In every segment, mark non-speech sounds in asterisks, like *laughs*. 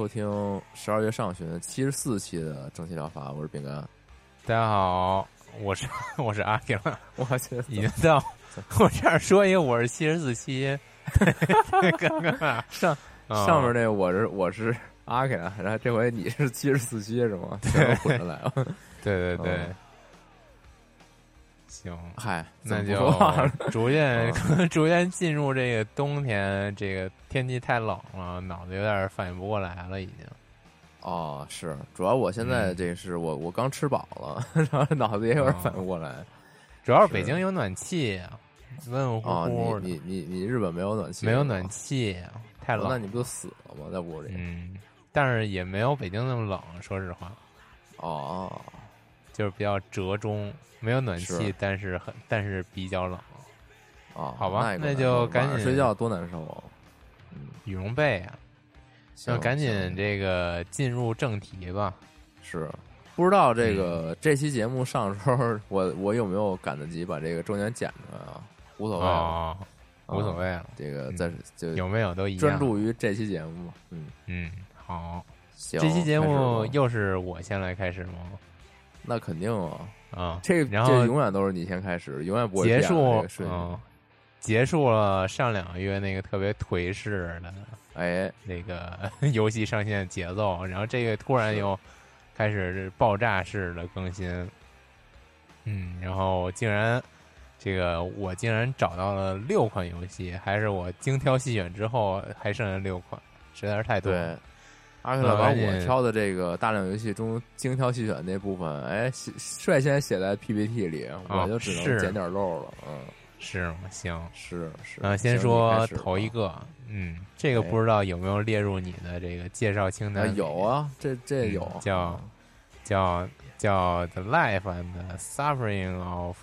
收听十二月上旬七十四期的正气疗法，我是饼干。大家好，我是 *laughs* 我是阿平，我去，已经到 *laughs* 我这样说一个我是七十四期，刚 *laughs* 刚上上面那个我是我是阿 K，然后这回你是七十四期是吗？对混着来了，对对对。行，嗨，那就 *laughs* 逐渐 *laughs* 逐渐进入这个冬天，这个天气太冷了，脑子有点反应不过来了，已经。哦，是，主要我现在这是我我刚吃饱了，*laughs* 然后脑子也有点反应不过来。主要是北京有暖气，温温乎乎的。你你你日本没有暖气？没有暖气，太冷。那你不就死了吗？在屋里？嗯，但是也没有北京那么冷，说实话。哦，就是比较折中。没有暖气，但是很但是比较冷，啊，好吧，那就赶紧睡觉多难受啊！嗯，羽绒被啊，行，赶紧这个进入正题吧。是，不知道这个这期节目上时候，我我有没有赶得及把这个周年剪出来啊？无所谓啊，无所谓了。这个在就有没有都一样，专注于这期节目。嗯嗯，好，行，这期节目又是我先来开始吗？那肯定啊。啊，这然后永远都是你先开始，永远不会结束。嗯，结束了上两个月那个特别颓势的，哎，那个 *laughs* 游戏上线节奏，然后这个突然又开始爆炸式的更新。嗯，然后竟然这个我竟然找到了六款游戏，还是我精挑细选之后还剩下六款，实在是太多。阿克勒把我挑的这个大量游戏中精挑细选那部分，哎，率先写在 PPT 里，我就只能捡点漏了。嗯，是吗？行，是是。那先说头一个，嗯，这个不知道有没有列入你的这个介绍清单？有啊，这这有叫叫叫 The Life and Suffering of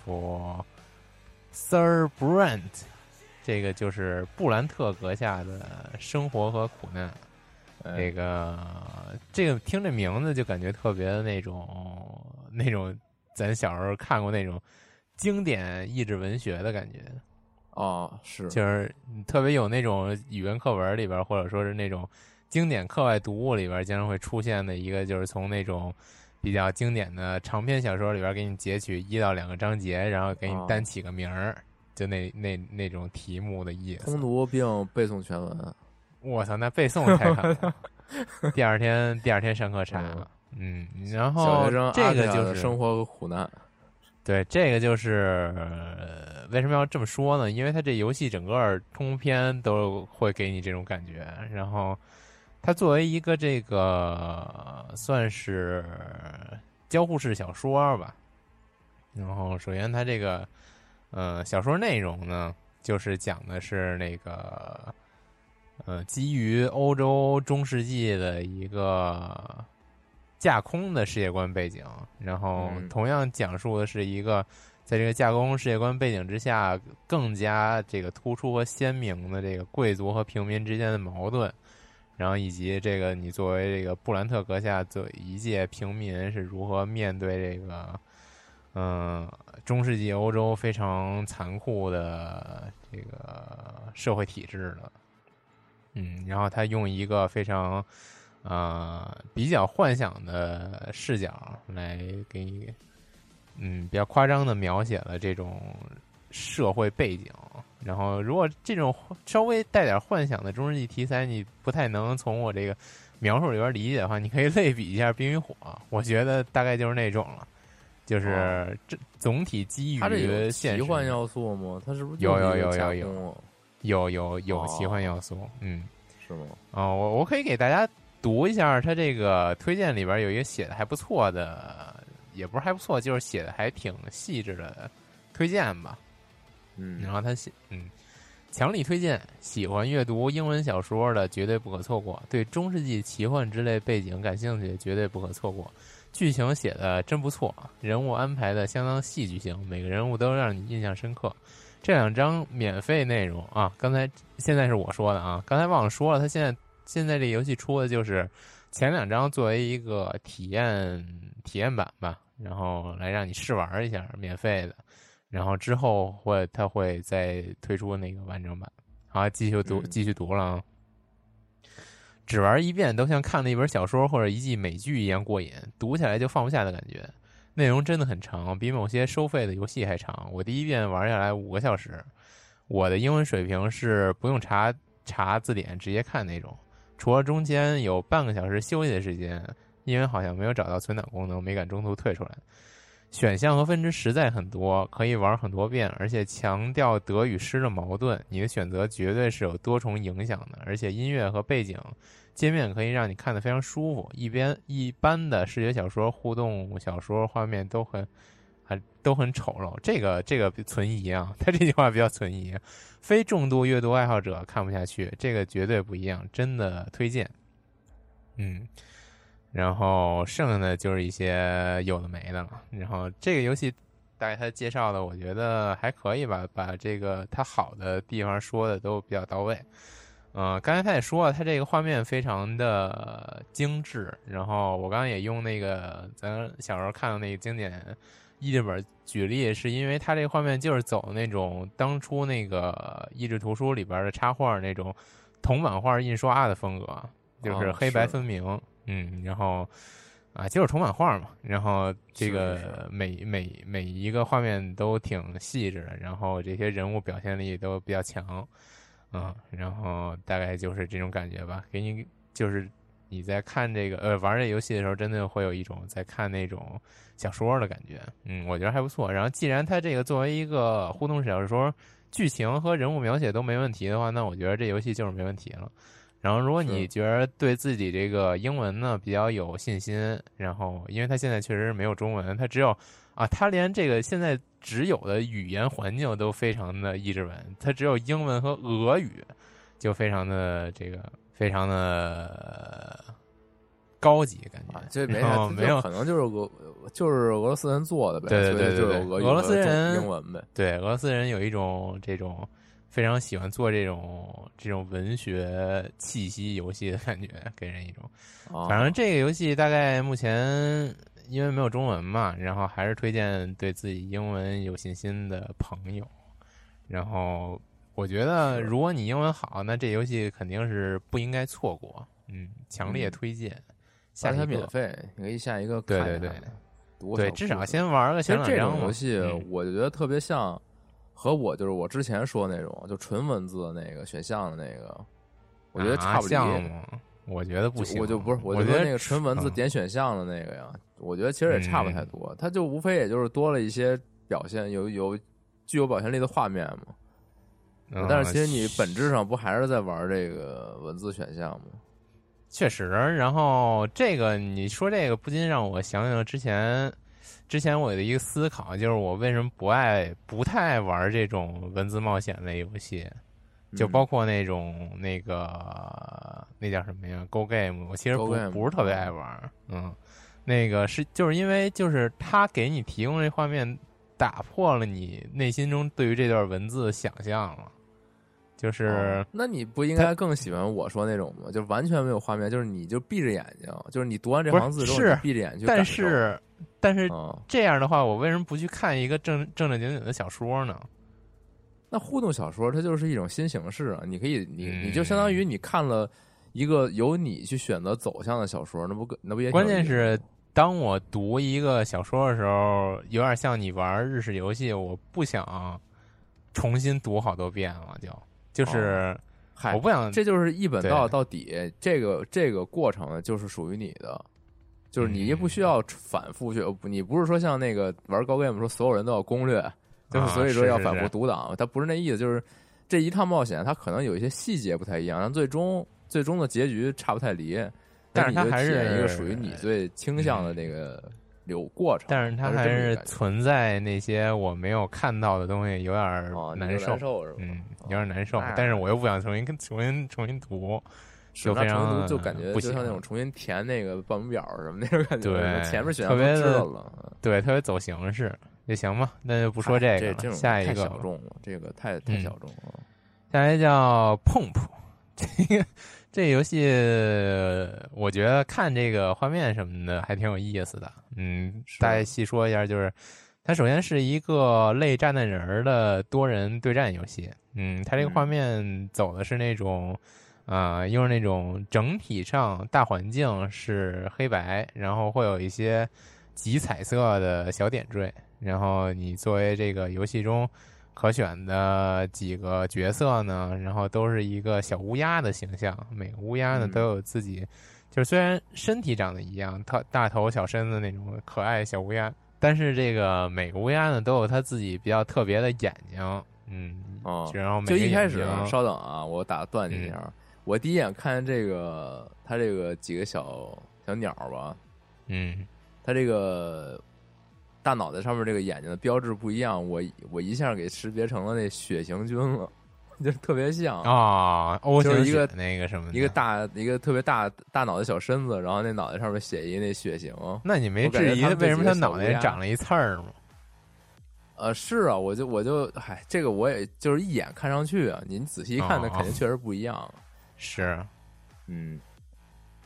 Sir Brent，这个就是布兰特阁下的生活和苦难。这个这个听这名字就感觉特别的那种 *laughs* 那种，咱小时候看过那种经典益智文学的感觉哦，是就是特别有那种语文课文里边，或者说是那种经典课外读物里边经常会出现的一个，就是从那种比较经典的长篇小说里边给你截取一到两个章节，然后给你单起个名儿，就那那那种题目的意思。通读并背诵全文。我操，那背诵太狠了。*laughs* 第二天，第二天上课查了。嗯，然后这个就是生活和苦难。对，这个就是为什么要这么说呢？因为它这游戏整个通篇都会给你这种感觉。然后，它作为一个这个算是交互式小说吧。然后，首先它这个呃小说内容呢，就是讲的是那个。呃，基于欧洲中世纪的一个架空的世界观背景，然后同样讲述的是一个在这个架空世界观背景之下，更加这个突出和鲜明的这个贵族和平民之间的矛盾，然后以及这个你作为这个布兰特阁下作为一介平民是如何面对这个，嗯，中世纪欧洲非常残酷的这个社会体制的，嗯，然后他用一个非常。啊，比较幻想的视角来给你，嗯，比较夸张的描写了这种社会背景。然后，如果这种稍微带点幻想的中世纪题材，你不太能从我这个描述里边理解的话，你可以类比一下《冰与火》，我觉得大概就是那种了。就是这总体基于奇幻要素吗？它是不是有有有有有有有有奇幻要素？嗯，是吗？哦，我我可以给大家。读一下他这个推荐里边有一个写的还不错的，也不是还不错，就是写的还挺细致的推荐吧。嗯，然后他写，嗯，强力推荐，喜欢阅读英文小说的绝对不可错过，对中世纪奇幻之类背景感兴趣绝对不可错过。剧情写的真不错，人物安排的相当戏剧性，每个人物都让你印象深刻。这两张免费内容啊，刚才现在是我说的啊，刚才忘了说了，他现在。现在这游戏出的就是前两张作为一个体验体验版吧，然后来让你试玩一下，免费的。然后之后会他会再推出那个完整版。好，继续读，继续读了啊！只玩一遍都像看了一本小说或者一季美剧一样过瘾，读起来就放不下的感觉。内容真的很长，比某些收费的游戏还长。我第一遍玩下来五个小时，我的英文水平是不用查查字典直接看那种。除了中间有半个小时休息的时间，因为好像没有找到存档功能，没敢中途退出来。选项和分支实在很多，可以玩很多遍，而且强调得与失的矛盾。你的选择绝对是有多重影响的，而且音乐和背景界面可以让你看得非常舒服。一边一般的视觉小说、互动小说画面都很。还都很丑陋，这个这个存疑啊，*laughs* 他这句话比较存疑。非重度阅读爱好者看不下去，这个绝对不一样，真的推荐。嗯，然后剩下的就是一些有的没的了。然后这个游戏大概他介绍的，我觉得还可以吧，把这个它好的地方说的都比较到位。嗯，刚才他也说了，他这个画面非常的精致。然后我刚刚也用那个咱小时候看的那个经典。译制本举例是因为他这个画面就是走那种当初那个译制图书里边的插画那种铜版画印刷的风格，就是黑白分明，嗯，然后啊就是重版画嘛，然后这个每每每一个画面都挺细致的，然后这些人物表现力都比较强，嗯，然后大概就是这种感觉吧，给你就是。你在看这个呃玩这游戏的时候，真的会有一种在看那种小说的感觉，嗯，我觉得还不错。然后，既然它这个作为一个互动小说，剧情和人物描写都没问题的话，那我觉得这游戏就是没问题了。然后，如果你觉得对自己这个英文呢比较有信心，然后因为他现在确实是没有中文，他只有啊，他连这个现在只有的语言环境都非常的译制文，他只有英文和俄语，就非常的这个。非常的高级感觉，这没有没有可能就是俄就是俄罗斯人做的呗，对对对对，俄罗斯人英文呗，对俄罗斯人有一种这种非常喜欢做这种这种文学气息游戏的感觉，给人一种。反正这个游戏大概目前因为没有中文嘛，然后还是推荐对自己英文有信心的朋友，然后。我觉得，如果你英文好，那这游戏肯定是不应该错过。嗯，强烈推荐。下它免费，你可以下一个。对对对，对，至少先玩个。其实这种游戏，我就觉得特别像，和我就是我之前说那种，就纯文字的那个选项的那个，我觉得差不多。我觉得不行。我就不是，我觉得那个纯文字点选项的那个呀，我觉得其实也差不太多。它就无非也就是多了一些表现，有有具有表现力的画面嘛。但是其实你本质上不还是在玩这个文字选项吗？确实，然后这个你说这个不禁让我想想之前，之前我的一个思考，就是我为什么不爱、不太爱玩这种文字冒险类游戏，就包括那种那个那叫什么呀？Go Game，我其实不不是特别爱玩。嗯，那个是就是因为就是他给你提供这画面。打破了你内心中对于这段文字的想象了。就是，那你不应该更喜欢我说那种吗？就完全没有画面，就是你就闭着眼睛，就是你读完这行字之后，是你闭着眼睛去但是但是嗯，这样的话，我为什么不去看一个正正正经经的小说呢？那互动小说它就是一种新形式啊！你可以，你嗯你就相当于你看了一个由你去选择走向的小说，那不更那不也关键是，当我读一个小说的时候，有点像你玩日式游戏，我不想重新读好多遍了，就就是嗨我不想这就是一本道到底，这个这个过程呢，就是属于你的，就是你也不嗯需要反复去，不你不是说像那个玩高 game 说所有人都要攻略，就是啊所以说要反复是。是是读档，它不是那意思，就是这一趟冒险它可能有一些细节不太一样，但最终最终的结局差不太离，但是它还你就体验一个属于你最倾向的那个流过程，但是它还是存在那些我没有看到的东西，有点难受，就难受是吧？嗯，有点难受哎。但是我又不想重新跟重新重新读，就非常就感觉不就像那种重新填那个报名表什么那种感觉，对前面选项都特别的知道了。对，特别走形式，也行吧。那就不说这个了，下一个太小众了，这个太太嗯小众了。下一个叫碰碰，这 *laughs* 个这游戏，我觉得看这个画面什么的还挺有意思的。嗯，是大概细说一下，就是它首先是一个类炸弹人儿的多人对战游戏。嗯，它这个嗯画面走的是那种，啊、又是那种整体上大环境是黑白，然后会有一些极彩色的小点缀，然后你作为这个游戏中。可选的几个角色呢，然后都是一个小乌鸦的形象，每个乌鸦呢嗯都有自己，就是虽然身体长得一样，它大头小身子那种可爱小乌鸦，但是这个每个乌鸦呢都有它自己比较特别的眼睛，嗯，哦然后每就一开始，稍等啊，我打断你一嗯下。我第一眼看见这个，它这个几个小小鸟吧，嗯，它这个大脑袋上面这个眼睛的标志不一样，我我一下给识别成了那血型菌了，就特别像啊哦就是一个那个什么一个，大一个特别大大脑袋小身子，然后那脑袋上面写一那血型。那你没质疑为什么几个小它脑袋长了一刺儿吗？呃，是啊，我就我就嗨，这个我也就是一眼看上去啊，您仔细一看，那哦肯定确实不一样。是，嗯，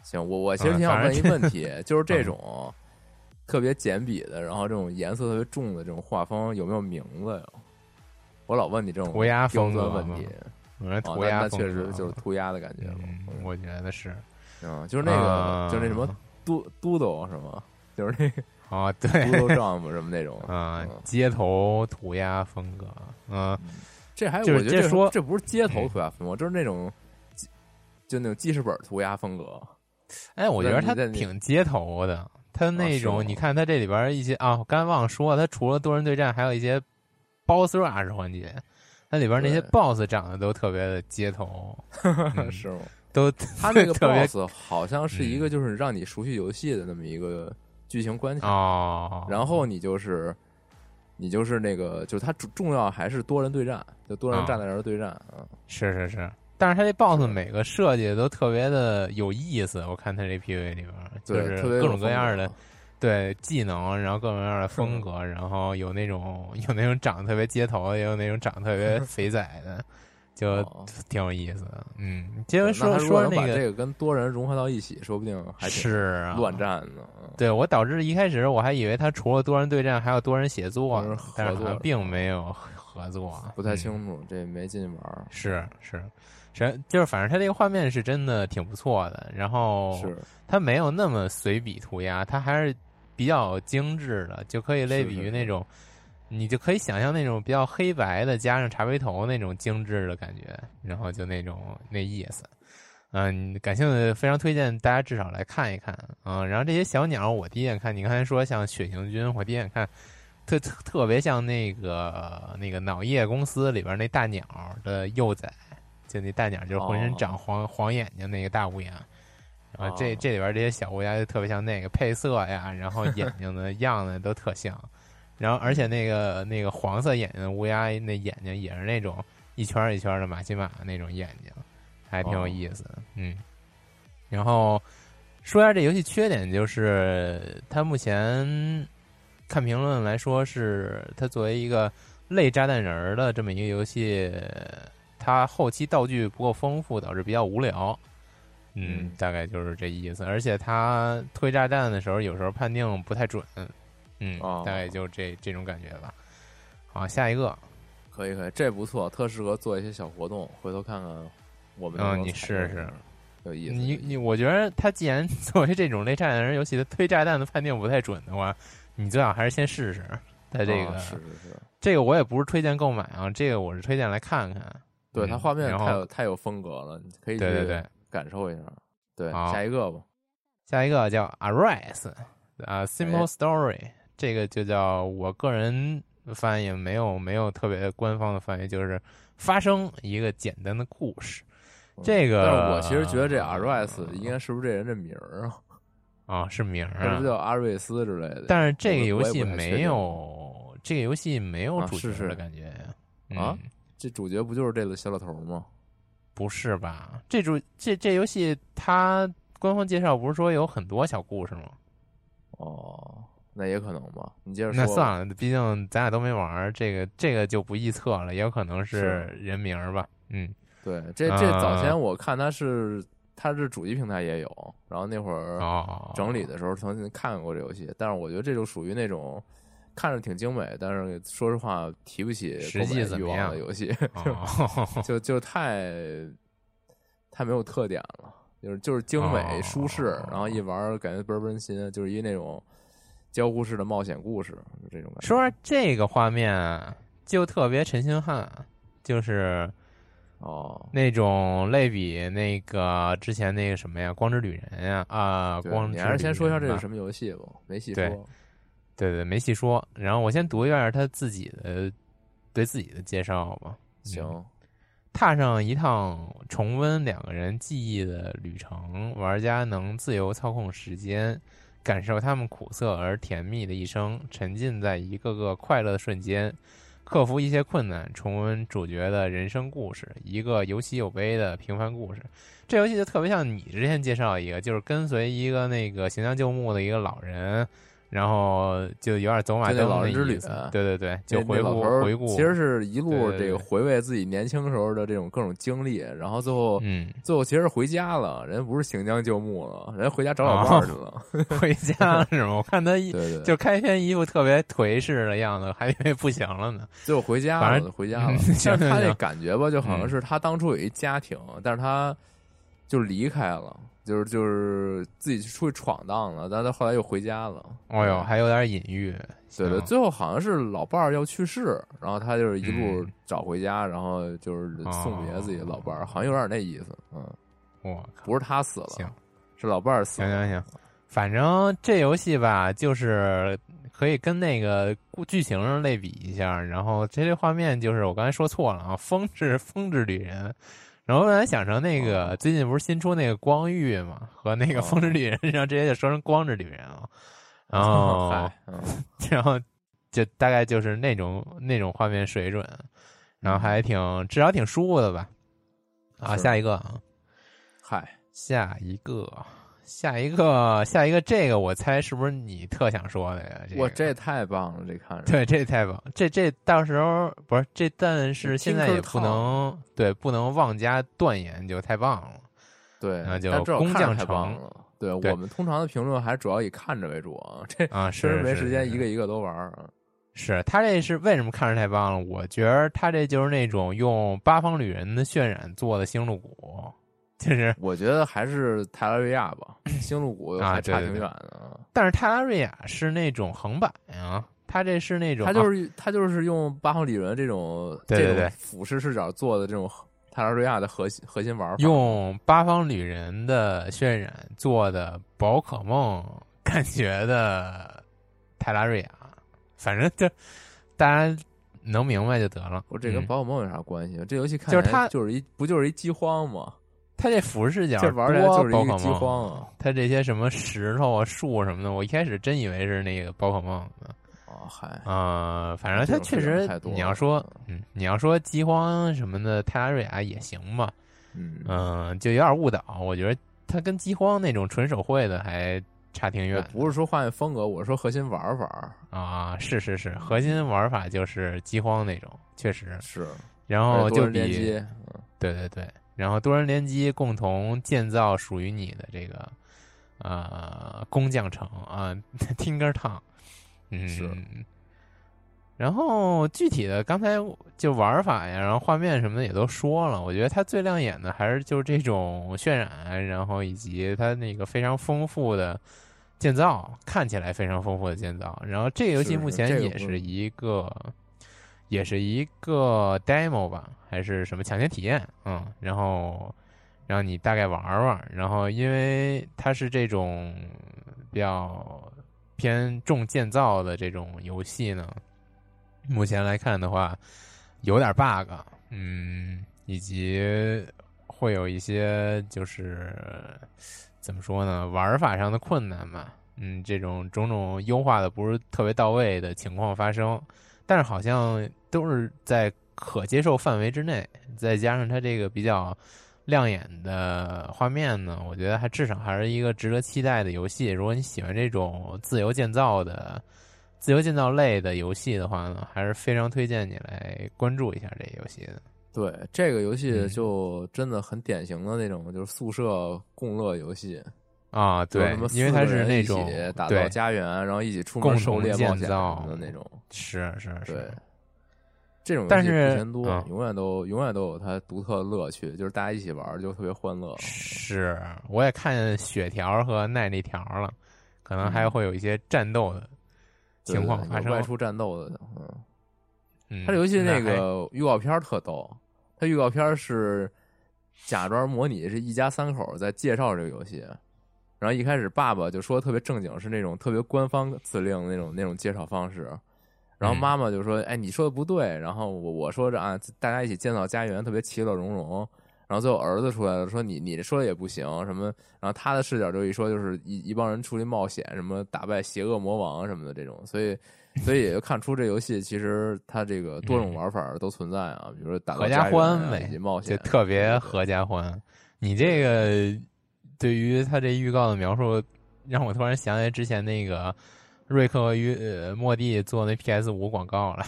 行，我我其实嗯挺想问一问题，就是这嗯种特别简笔的，然后这种颜色特别重的这种画风有没有名字呀？我老问你这种涂鸦风格问题，涂鸦确实就是涂鸦的感觉了。嗯，我觉得是，嗯，就是那个，啊就是那什么 *laughs* 嘟嘟嘟是吗？就是那个哦，对，嘟嘟 jump 什么那种 *laughs* 啊嗯，街头涂鸦风格，嗯，这还就是我觉得这这说这不是街头嗯涂鸦风格，就是那种就那种记事本涂鸦风格。哎，我觉得他挺街头的，他那种，你看他这里边一些啊，我刚才忘了说，他除了多人对战，还有一些 boss rush 环节，它里边那些 boss 长得都特别的街头，*laughs* 嗯是吗？都他那个 *laughs* boss 好像是一个就是让你熟悉游戏的那么一个剧情关卡，哦，然后你就是你就是那个就是它重重要还是多人对战，就多人啊站在那儿对战啊。是是是，但是他这 boss 每个设计都特别的有意思，我看他这 PV 里边就，是各种各样的对技能，然后各种各样的风格，然后有那种有那种长得特别街头，也有那种长得特别 *laughs* 肥仔的，就哦。挺有意思的。嗯，接着说说那个这个跟多人融合到一起，说不定还是啊，乱战呢。嗯对我导致一开始我还以为他除了多人对战，还有多人协作，但是并没有合作，不太嗯。清楚，这没进去玩儿。是是，是就是反正它这个画面是真的挺不错的，然后是它没有那么随笔涂鸦，它还是比较精致的，就可以类比于那种，你就可以想象那种比较黑白的加上茶杯头那种精致的感觉，然后就那种那意思。嗯，感兴趣非常推荐大家至少来看一看嗯，然后这些小鸟，我第一眼看，你刚才说像血型菌，我第一眼看特特特别像那个那个脑叶公司里边那大鸟的幼崽，就那大鸟就是浑身哦长黄、黄眼睛那个大乌鸦。然后这哦这里边这些小乌鸦就特别像那个配色呀，然后眼睛的样子都特像，然后而且那个那个黄色眼睛的乌鸦那眼睛也是那种一圈一圈的马奇马那种眼睛，还挺有哦意思的。嗯，然后说一下这游戏缺点，就是它目前看评论来说，是它作为一个类炸弹人儿的这么一个游戏，它后期道具不够丰富，导致比较无聊。嗯，大概就是这意思。而且它推炸弹的时候，有时候判定不太准。嗯，大概就这这种感觉吧。好，下一个，可以可以，这不错，特适合做一些小活动。回头看看我们，嗯，你试试。有意思，你你，我觉得他既然作为这种类炸弹人游戏，他推炸弹的判定不太准的话，你最好还是先试试。在这个是是是，这个我也不是推荐购买啊，这个我是推荐来看看。对，它画面太有太有风格了，你可以对对对感受一下。对，下一个吧，下一个叫 Arise 啊，Simple Story，这个就叫我个人翻译没有没有特别官方的翻译，就是发生一个简单的故事。这个，但是我其实觉得这 Arise 应该是不是这人这名儿啊？*laughs* 啊，是名儿啊，不叫阿瑞斯之类的。但是这个游戏没有，这个游戏没有主角的感觉呀？啊，这主角不就是这个小老头吗？不是吧？这主这这游戏它官方介绍不是说有很多小故事吗？哦，那也可能吧。你接着说。那算了，毕竟咱俩都没玩这个，这个就不臆测了，也有可能是人名吧。嗯。对，这这早前我看他是他是主机平台也有，然后那会儿整理的时候曾经看过这游戏，但是我觉得这就属于那种看着挺精美，但是说实话提不起实际欲望的游戏，*laughs* 就就就太太没有特点了，就是就是精美舒适，然后一玩感觉倍儿温馨，就是一那种交互式的冒险故事，就这种感觉。说这个画面就特别陈星汉，就是。哦，那种类比那个之前那个什么呀，《光之旅人》呀啊，光你还是先说一下这是什么游戏吧，没细说。对对对，没细说。然后我先读一下他自己的对自己的介绍吧。行，踏上一趟重温两个人记忆的旅程，玩家能自由操控时间，感受他们苦涩而甜蜜的一生，沉浸在一个个快乐的瞬间。克服一些困难，重温主角的人生故事，一个有喜有悲的平凡故事。这游戏就特别像你之前介绍一个，就是跟随一个那个行将就木的一个老人。然后就有点走马灯老人之旅，对对对，就回顾回顾，其实是一路这个回味自己年轻时候的这种各种经历，然后最后，嗯，最后其实回家了，人不是行将就木了，人回家找老伴儿去了，*laughs* 回家是吗？我看他对对，就开篇一副特别颓势的样子，还以为不行了呢，*laughs* 最后回家了，回家了。*laughs* 但是他那感觉吧，就好像是他当初有一家庭，但是他就离开了。就是就是自己出去闯荡了，但他后来又回家了。哦呦，还有点隐喻。对对，最后好像是老伴儿要去世，然后他就是一路找回家，然后就是送别自己的老伴儿，好像有点那意思。嗯，哇，不是他死了，是老伴儿死了。行行行，反正这游戏吧，就是可以跟那个剧情上类比一下。然后这些画面就是我刚才说错了啊，风之风之旅人。然后后来想成那个最近不是新出那个光遇嘛，和那个风之旅人，*laughs* 然后直接就说成光之旅人了。*laughs* 然后，*laughs* 然后就大概就是那种那种画面水准，然后还挺至少挺舒服的吧。啊，下一个啊，嗨，下一个。下一个，下一个，这个我猜是不是你特想说的呀？我这太棒了，这看着对，这太棒，这这到时候不是这，但是现在也不能对，不能妄加断言，就太棒了。对，那就工匠太棒了。对我们通常的评论还主要以看着为主啊，这啊 *laughs* 确实没时间一个一个都玩啊。是他这是为什么看着太棒了？我觉得他这就是那种用八方旅人的渲染做的星露谷。其实我觉得还是泰拉瑞亚吧，星露谷还差挺远的。但是泰拉瑞亚是那种横版呀，它这是那种，它就是它就是用八方旅人这种对对俯视视角做的这种泰拉瑞亚的核心核心玩法，用八方旅人的渲染做的宝可梦感觉的泰拉瑞亚，反正就大家能明白就得了。我这跟宝可梦有啥关系？这游戏看就是它就是一不就是一饥荒吗？它这俯视角玩起来就是一个饥荒啊！它这些什么石头啊、树什么的，我一开始真以为是那个宝可梦呢。哦，嗨，啊，反正他确实，你要说，嗯，你要说饥荒什么的，泰拉瑞亚也行吧。嗯嗯，就有点误导。我觉得它跟饥荒那种纯手绘的还差挺远。不是说画面风格，我是说核心玩法啊，是是是，核心玩法就是饥荒那种，确实是。然后就比嗯，对对对，然后多人联机共同建造属于你的这个呃工匠城啊，听歌烫，嗯是。然后具体的刚才就玩法呀，然后画面什么的也都说了。我觉得它最亮眼的还是就是这种渲染，然后以及它那个非常丰富的建造，看起来非常丰富的建造。然后这个游戏目前也是一个，也是一个 demo 吧，还是什么抢先体验？嗯，然后让你大概玩玩。然后因为它是这种比较偏重建造的这种游戏呢。目前来看的话，有点 bug，嗯，以及会有一些就是怎么说呢，玩法上的困难吧，嗯，这种种种优化的不是特别到位的情况发生，但是好像都是在可接受范围之内，再加上它这个比较亮眼的画面呢，我觉得还至少还是一个值得期待的游戏。如果你喜欢这种自由建造的。自由建造类的游戏的话呢，还是非常推荐你来关注一下这游戏的。对，这个游戏就真的很典型的那种，就是宿舍共乐游戏啊。对，因为他是那种打造家园，然后一起出门狩猎冒险的那种。是是是。对，这种但是多，永远都永远都有它独特的乐趣，就是大家一起玩就特别欢乐。是，我也看血条和耐力条了，可能还会有一些战斗的。情况发生外出战斗的，嗯，他这游戏那个预告片特逗，他预告片是假装模拟是一家三口在介绍这个游戏，然后一开始爸爸就说特别正经，是那种特别官方指令那种那种介绍方式，然后妈妈就说：“哎，你说的不对。”然后我我说着啊，大家一起建造家园，特别其乐融融。然后最后儿子出来了，说你你说的也不行什么，然后他的视角就一说就是一一帮人出去冒险，什么打败邪恶魔王什么的这种，所以所以也就看出这游戏其实它这个多种玩法都存在啊，比如说打合家欢呗，冒险就特别合家欢。你这个对于他这预告的描述，让我突然想起来之前那个瑞克与莫蒂做那 PS 五广告了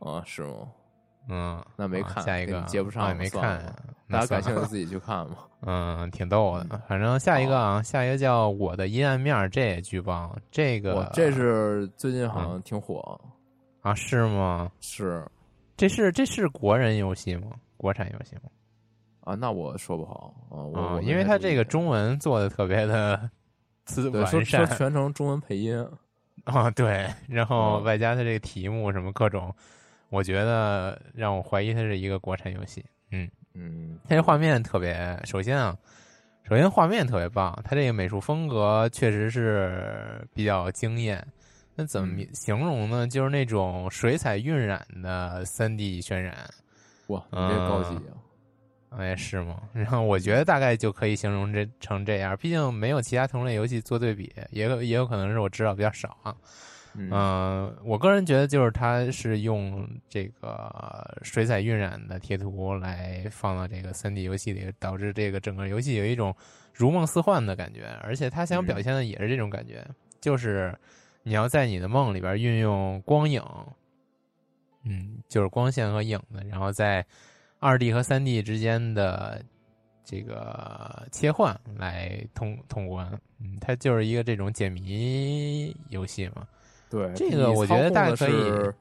啊，是吗？*laughs* 嗯，那没看下一个接不上，也没看。大家感兴趣自己去看吧。*laughs* 嗯，挺逗的。反正下一个啊，下一个叫《我的阴暗面》，这也巨棒。这个这是最近好像挺火啊？是吗？是，这是这是国人游戏吗？国产游戏吗？啊，那我说不好啊。我因为他这个中文做的特别的 *laughs* 完善，说全程中文配音啊，*laughs* 对。然后外加他这个题目什么各种。我觉得让我怀疑它是一个国产游戏。嗯嗯，它这画面特别，首先啊，首先画面特别棒，它这个美术风格确实是比较惊艳。那怎么形容呢？就是那种水彩晕染的三 D 渲染。哇，你这高级啊！哎，是吗？*laughs* 然后我觉得大概就可以形容这成这样。毕竟没有其他同类游戏做对比，也有也有可能是我知道比较少啊。嗯，我个人觉得就是它是用这个水彩晕染的贴图来放到这个三 D 游戏里，导致这个整个游戏有一种如梦似幻的感觉。而且它想表现的也是这种感觉，就是你要在你的梦里边运用光影，嗯，就是光线和影子，然后在二 D 和三 D 之间的这个切换来通通关。嗯，它就是一个这种解谜游戏嘛。对，这个我觉得大概可以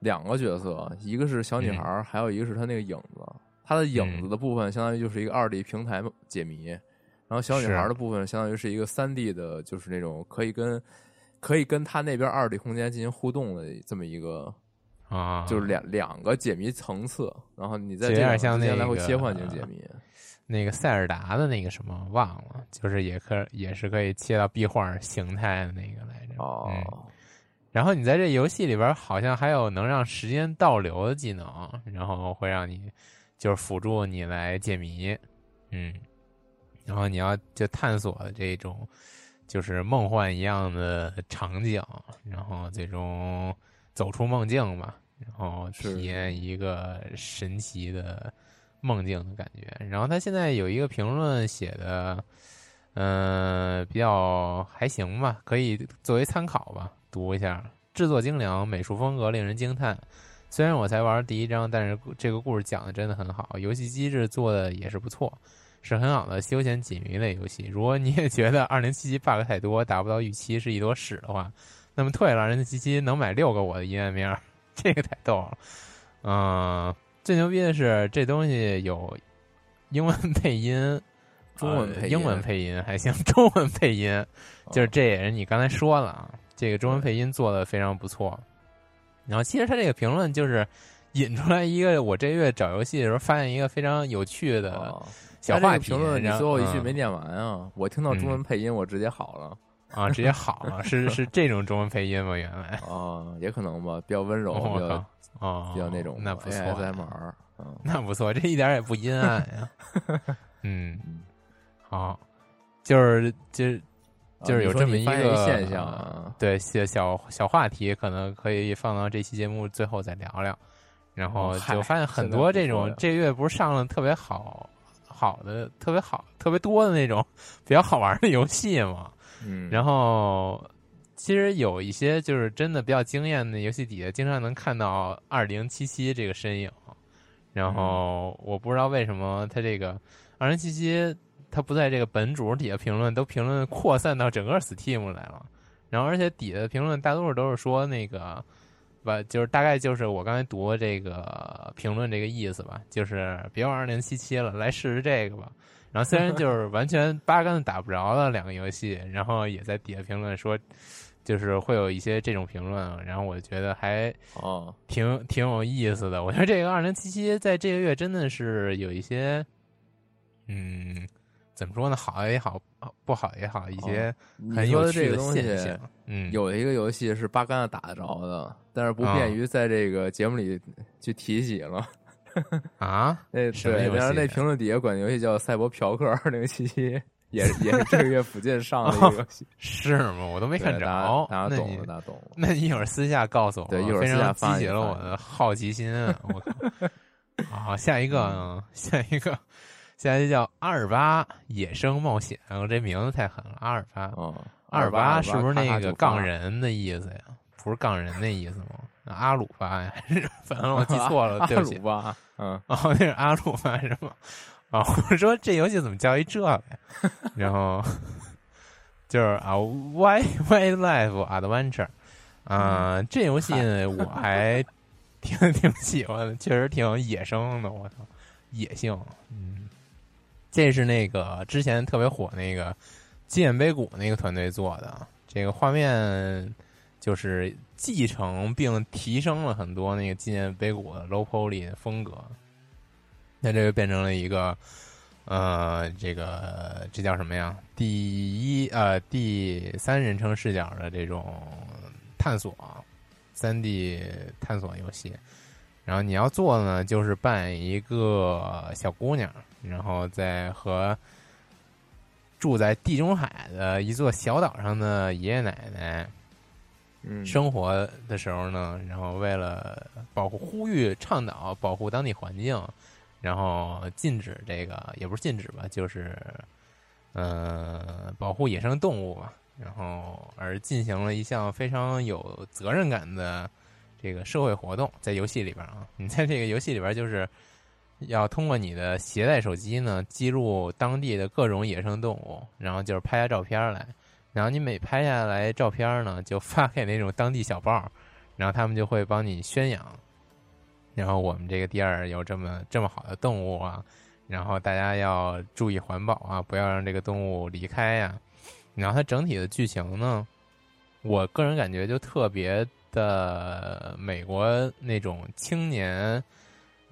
两个角色，一个是小女孩，还有一个是她那个影子。她的影子的部分相当于就是一个二 D 平台解谜，然后小女孩的部分相当于是一个三 D 的，就是那种可以跟可以跟她那边二 D 空间进行互动的这么一个啊，就是两两个解谜层次，然后你在有点像那个来回切换进行解谜。那个塞尔达的那个什么忘了，就是也可也是可以切到壁画形态的那个来着哦。然后你在这游戏里边好像还有能让时间倒流的技能，然后会让你就是辅助你来解谜，嗯，然后你要就探索这种就是梦幻一样的场景，然后最终走出梦境吧，然后体验一个神奇的梦境的感觉。然后他现在有一个评论写的。嗯，比较还行吧，可以作为参考吧，读一下。制作精良，美术风格令人惊叹。虽然我才玩第一章，但是这个故事讲的真的很好，游戏机制做的也是不错，是很好的休闲解谜类游戏。如果你也觉得二零七七 bug 太多，达不到预期，是一坨屎的话，那么退了二零七七能买六个我的音乐名，这个太逗了。嗯，最牛逼的是这东西有英文配音。中文配英文配音还行，*laughs* 中文配音就是这也是你刚才说了啊，这个中文配音做的非常不错。然后其实他这个评论就是引出来一个我这月找游戏的时候发现一个非常有趣的小话题。评论你最后一句没念完啊？我听到中文配音，我直接好了啊，直接好了，是是这种中文配音吗？原来啊，也可能吧，比较温柔，比较哦，比较那种，那不错，ASMR，那不错，这一点也不阴暗呀，*laughs* 嗯。好，就是就就是有这么一个现象啊，对小小小话题，可能可以放到这期节目最后再聊聊。然后就发现很多这种这月不是上了特别好好的、特别好、特别多的那种比较好玩的游戏嘛。嗯，然后其实有一些就是真的比较惊艳的游戏底下，经常能看到二零七七这个身影。然后我不知道为什么他这个二零七七。他不在这个本主底下评论，都评论扩散到整个 Steam 来了。然后，而且底下的评论大多数都是说那个，吧，就是大概就是我刚才读的这个评论这个意思吧，就是别玩二零七七了，来试试这个吧。然后虽然就是完全八竿子打不着的两个游戏，然后也在底下评论说，就是会有一些这种评论。然后我觉得还哦，挺挺有意思的。我觉得这个二零七七在这个月真的是有一些，嗯。怎么说呢？好也好，不好也好，一些很有趣的现象。嗯，有一个游戏是八竿子打得着的，但是不便于在这个节目里去提起了。*laughs* 啊？那对，然后那评论底下管游戏叫《赛博嫖客二零七七》，也也是这个月附近上的一个游戏。是吗？我都没看着。大家懂了，大家懂了。那你一会儿私下告诉我，对，一会儿非常激起了我的好奇心。我靠！好，下一个，下一个。现在叫阿尔巴野生冒险，我这名字太狠了。阿尔巴，阿尔巴是不是那个杠人的意思呀？不是杠人那意思吗？阿鲁巴呀？反正 *laughs* 我记错了，对不起。嗯，哦，那是阿鲁巴是吗？啊，*laughs* 我说这游戏怎么叫一这个呀？然后 *laughs* 就是啊，Y Y Life Adventure，啊，这游戏我还挺挺喜欢的，确实挺野生的。我操，野性，嗯。这是那个之前特别火那个纪念碑谷那个团队做的，这个画面就是继承并提升了很多那个纪念碑谷的 low poly 的风格。那这就变成了一个呃，这个这叫什么呀？第一呃第三人称视角的这种探索三 D 探索游戏。然后你要做的呢，就是扮演一个小姑娘。然后在和住在地中海的一座小岛上的爷爷奶奶，生活的时候呢，然后为了保护、呼吁、倡导保护当地环境，然后禁止这个也不是禁止吧，就是嗯，保护野生动物吧，然后而进行了一项非常有责任感的这个社会活动，在游戏里边啊，*laughs* 你在这个游戏里边就是。要通过你的携带手机呢，记录当地的各种野生动物，然后就是拍下照片来，然后你每拍下来照片呢，就发给那种当地小报，然后他们就会帮你宣扬，然后我们这个地儿有这么这么好的动物啊，然后大家要注意环保啊，不要让这个动物离开呀。然后它整体的剧情呢，我个人感觉就特别的美国那种青年。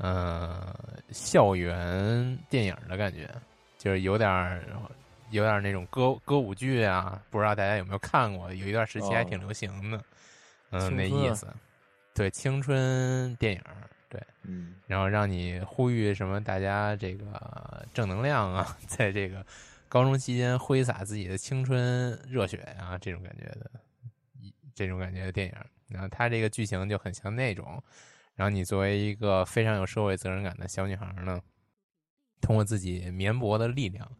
嗯，校园电影的感觉，就是有点儿，有点那种歌歌舞剧啊，不知道大家有没有看过？有一段时期还挺流行的，嗯，那意思，对，青春电影，对，嗯，然后让你呼吁什么，大家这个正能量啊，*laughs* 在这个高中期间挥洒自己的青春热血啊，这种感觉的，这种感觉的电影，然后它这个剧情就很像那种。然后你作为一个非常有社会责任感的小女孩呢，通过自己绵薄的力量，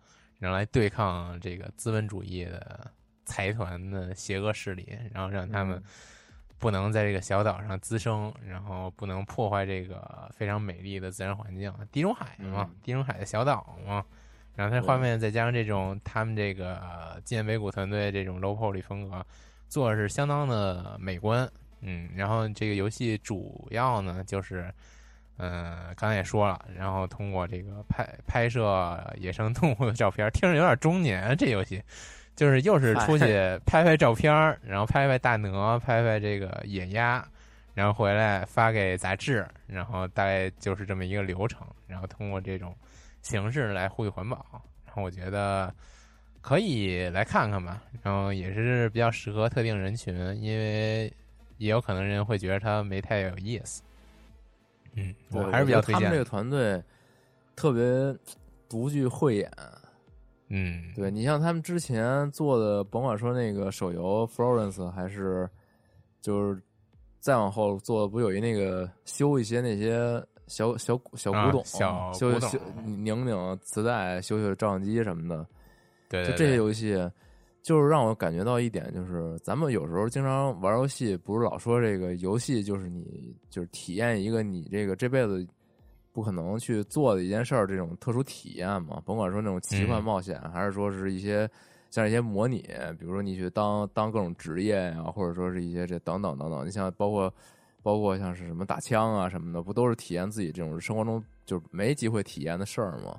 然后来对抗这个资本主义的财团的邪恶势力，然后让他们不能在这个小岛上滋生，然后不能破坏这个非常美丽的自然环境，地中海嘛，地中海的小岛嘛。然后它画面再加上这种他们这个金北谷团队这种 low poly 风格，做的是相当的美观。嗯，然后这个游戏主要呢就是，嗯，刚才也说了，然后通过这个拍拍摄野生动物的照片，听着有点中年。这游戏就是又是出去拍拍照片，然后拍拍大鹅，拍拍这个野鸭，然后回来发给杂志，然后大概就是这么一个流程。然后通过这种。形式来呼吁环保，然后我觉得可以来看看吧。然后也是比较适合特定人群，因为也有可能人会觉得它没太有意思。嗯，我还是比较推荐。他们这个团队特别独具慧眼。嗯，对你像他们之前做的，甭管说那个手游 Florence，还是就是再往后做的，不有一那个修一些那些。小小小古董，小修修拧拧磁带，修修照相机什么的，对，就这些游戏，就是让我感觉到一点，就是咱们有时候经常玩游戏，不是老说这个游戏就是你就是体验一个你这个这辈子不可能去做的一件事儿，这种特殊体验嘛？甭管说那种奇幻冒险，还是说是一些像一些模拟，比如说你去当当各种职业呀，或者说是一些这等等等等，你像包括。包括像是什么打枪啊什么的，不都是体验自己这种生活中就是没机会体验的事儿吗？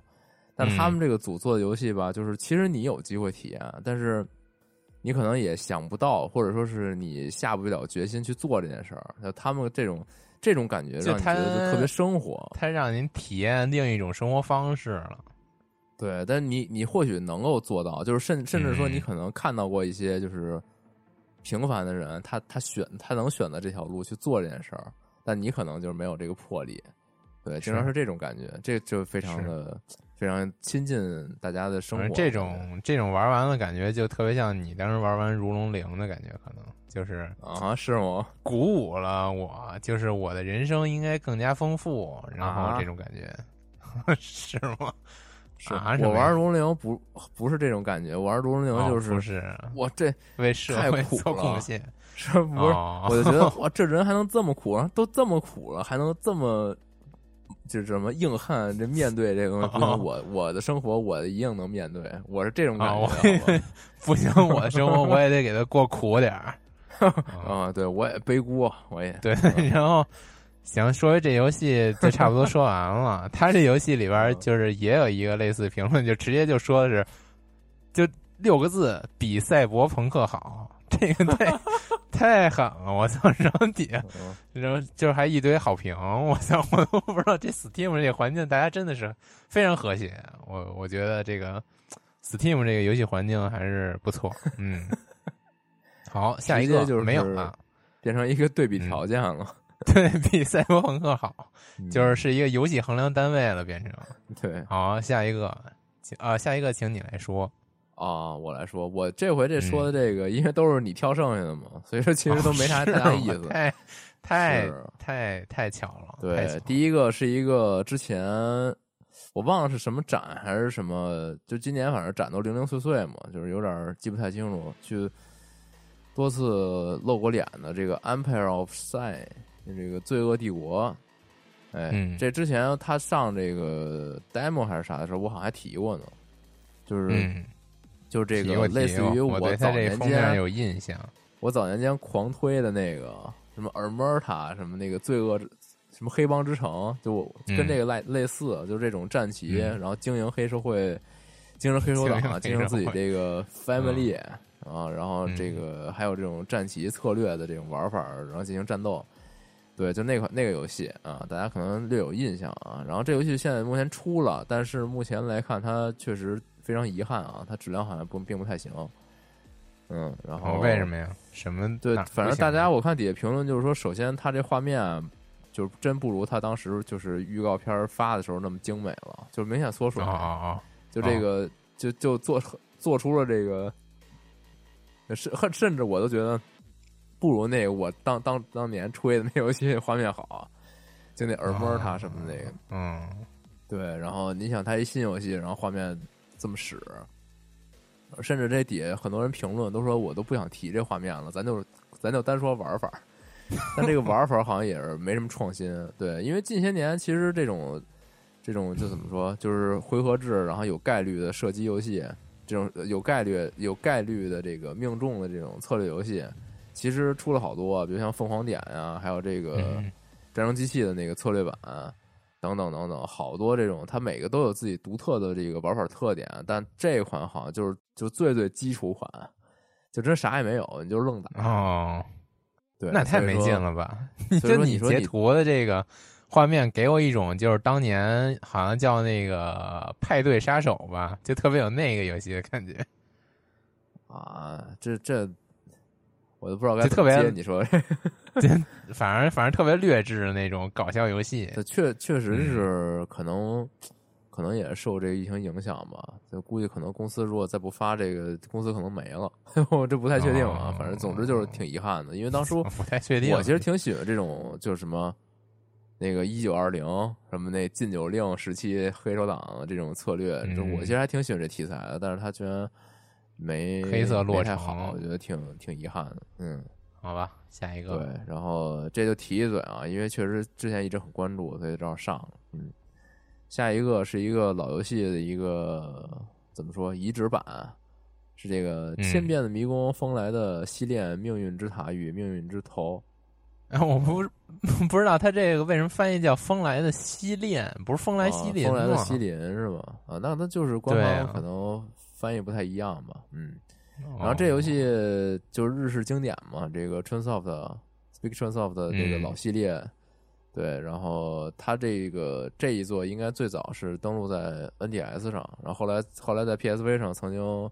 但他们这个组做的游戏吧，就是其实你有机会体验，但是你可能也想不到，或者说是你下不了决心去做这件事儿。就他们这种这种感觉，让你觉得特别生活，它让您体验另一种生活方式了。对，但你你或许能够做到，就是甚甚至说你可能看到过一些就是。平凡的人，他他选他能选择这条路去做这件事儿，但你可能就是没有这个魄力，对，经常是这种感觉，这就非常的非常亲近大家的生活。这种这种玩完了感觉，就特别像你当时玩完《如龙零》的感觉，可能就是啊，是吗？鼓舞了我，就是我的人生应该更加丰富，然后这种感觉，*laughs* 是吗？是，我玩《如龙零》不不是这种感觉，玩《如龙零》就是是，我这为社会做贡献，是不是？我就觉得 *laughs* 哇，这人还能这么苦，都这么苦了，还能这么就是什么硬汉？这面对这个东西，我我的生活我一定能面对，我是这种感觉。不行，我的生活我也得给他过苦点儿 *laughs* 啊！对，我也背锅，我也对，然后。行，说回这游戏就差不多说完了。他这游戏里边就是也有一个类似评论，就直接就说的是，就六个字比赛博朋克好。*laughs* 这个太太狠了，我操！然后底下，然后就是还一堆好评，我操！我都不知道这 Steam 这环境，大家真的是非常和谐。我我觉得这个 Steam 这个游戏环境还是不错。嗯，好，下一个就是没有了，变成一个对比条件了。*laughs* 对比赛博朋克好，就是是一个游戏衡量单位了，变成对。好，下一个，请啊，下一个，请你来说啊，我来说，我这回这说的这个，因为都是你挑剩下的嘛，所以说其实都没啥太大意思，*laughs* 太太太太巧了。对，第一个是一个之前我忘了是什么展还是什么，就今年反正展都零零碎碎嘛，就是有点记不太清楚，去多次露过脸的这个 Empire of Sin。这个罪恶帝国，哎，这之前他上这个 demo 还是啥的时候，我好像还提过呢。就是，就是这个类似于我早年间有印象，我早年间狂推的那个什么尔莫尔塔，什么那个罪恶什么黑帮之城，就跟这个类类似，就是这种战旗，然后经营黑社会，经营黑手党，经营自己这个 family 啊，然后这个还有这种战旗策略的这种玩法，然后进行战斗。对，就那款那个游戏啊，大家可能略有印象啊。然后这游戏现在目前出了，但是目前来看，它确实非常遗憾啊，它质量好像不并不太行。嗯，然后为什么呀？什么？对，反正大家我看底下评论就是说，首先它这画面就真不如它当时就是预告片发的时候那么精美了，就明显缩水。啊啊！就这个，就就做做出了这个，甚甚至我都觉得。不如那个我当当当年吹的那游戏画面好，就那耳摸它什么的那个，嗯，对。然后你想它一新游戏，然后画面这么使，甚至这底下很多人评论都说我都不想提这画面了，咱就咱就单说玩法。但这个玩法好像也是没什么创新，对，因为近些年其实这种这种就怎么说，就是回合制，然后有概率的射击游戏，这种有概率有概率的这个命中的这种策略游戏，其实出了好多，比如像凤凰点啊，还有这个战争机器的那个策略版。等等等等，好多这种，它每个都有自己独特的这个玩法特点，但这款好像就是就最最基础款，就真啥也没有，你就愣打哦。对，那太没劲了吧？就你截图的这个画面，给我一种就是当年好像叫那个派对杀手吧，就特别有那个游戏的感觉啊。这这。我都不知道该特别你说，*laughs* 反正反正特别劣质的那种搞笑游戏，确确实是可能可能也受这个疫情影响吧。就估计可能公司如果再不发这个，公司可能没了。*laughs* 我这不太确定啊。反正总之就是挺遗憾的，因为当初 *laughs* 不太确定。我其实挺喜欢这种，就是什么那个一九二零什么那禁酒令时期黑手党这种策略，就我其实还挺喜欢这题材的。但是他居然。没黑色落太好，我觉得挺挺遗憾的。嗯，好吧，下一个。对，然后这就提一嘴啊，因为确实之前一直很关注，所以正好上了。嗯，下一个是一个老游戏的一个怎么说移植版，是这个《千变的迷宫：风来的西炼命运之塔与命运之头 *laughs*》。然后我不 *laughs* 不知道他这个为什么翻译叫“风来的西炼”，不是“风来西林”风来的西林是吗？啊，那那就是官方可能。翻译不太一样吧，嗯，然后这游戏就是日式经典嘛，这个 Transoft 的这个老系列，对，然后它这个这一座应该最早是登录在 NDS 上，然后后来后来在 PSV 上曾经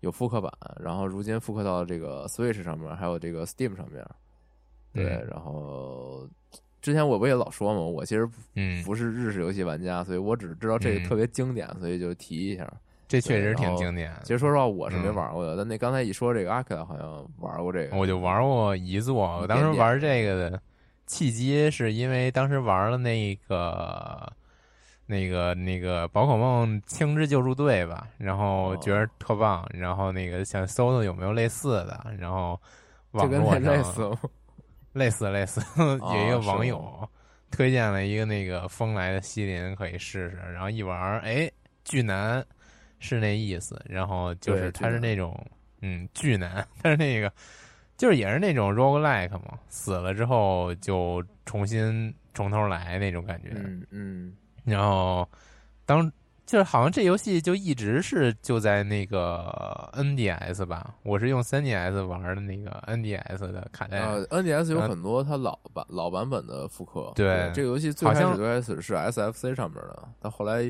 有复刻版，然后如今复刻到这个 Switch 上面，还有这个 Steam 上面，对，然后之前我不也老说嘛，我其实不是日式游戏玩家，所以我只知道这个特别经典，所以就提一下。这确实挺经典。其实说实话，我是没玩过的。但那刚才一说这个阿克好像玩过这个，我就玩过一座。我当时玩这个的契机是因为当时玩了那个、那个、那个宝可梦青之救助队吧，然后觉得特棒，然后那个想搜搜有没有类似的，然后网络上类似类似类似有一个网友推荐了一个那个风来的西林可以试试，然后一玩，哎，巨难。是那意思，然后就是他是那种，嗯，巨难，但是那个就是也是那种 roguelike 嘛，死了之后就重新从头来那种感觉，嗯嗯，然后当。就是好像这游戏就一直是就在那个 NDS 吧，我是用 3DS 玩的那个 NDS 的卡带。呃，NDS 有很多它老版老版本的复刻。对，这个游戏最开始最开始是 SFC 上面的，它后来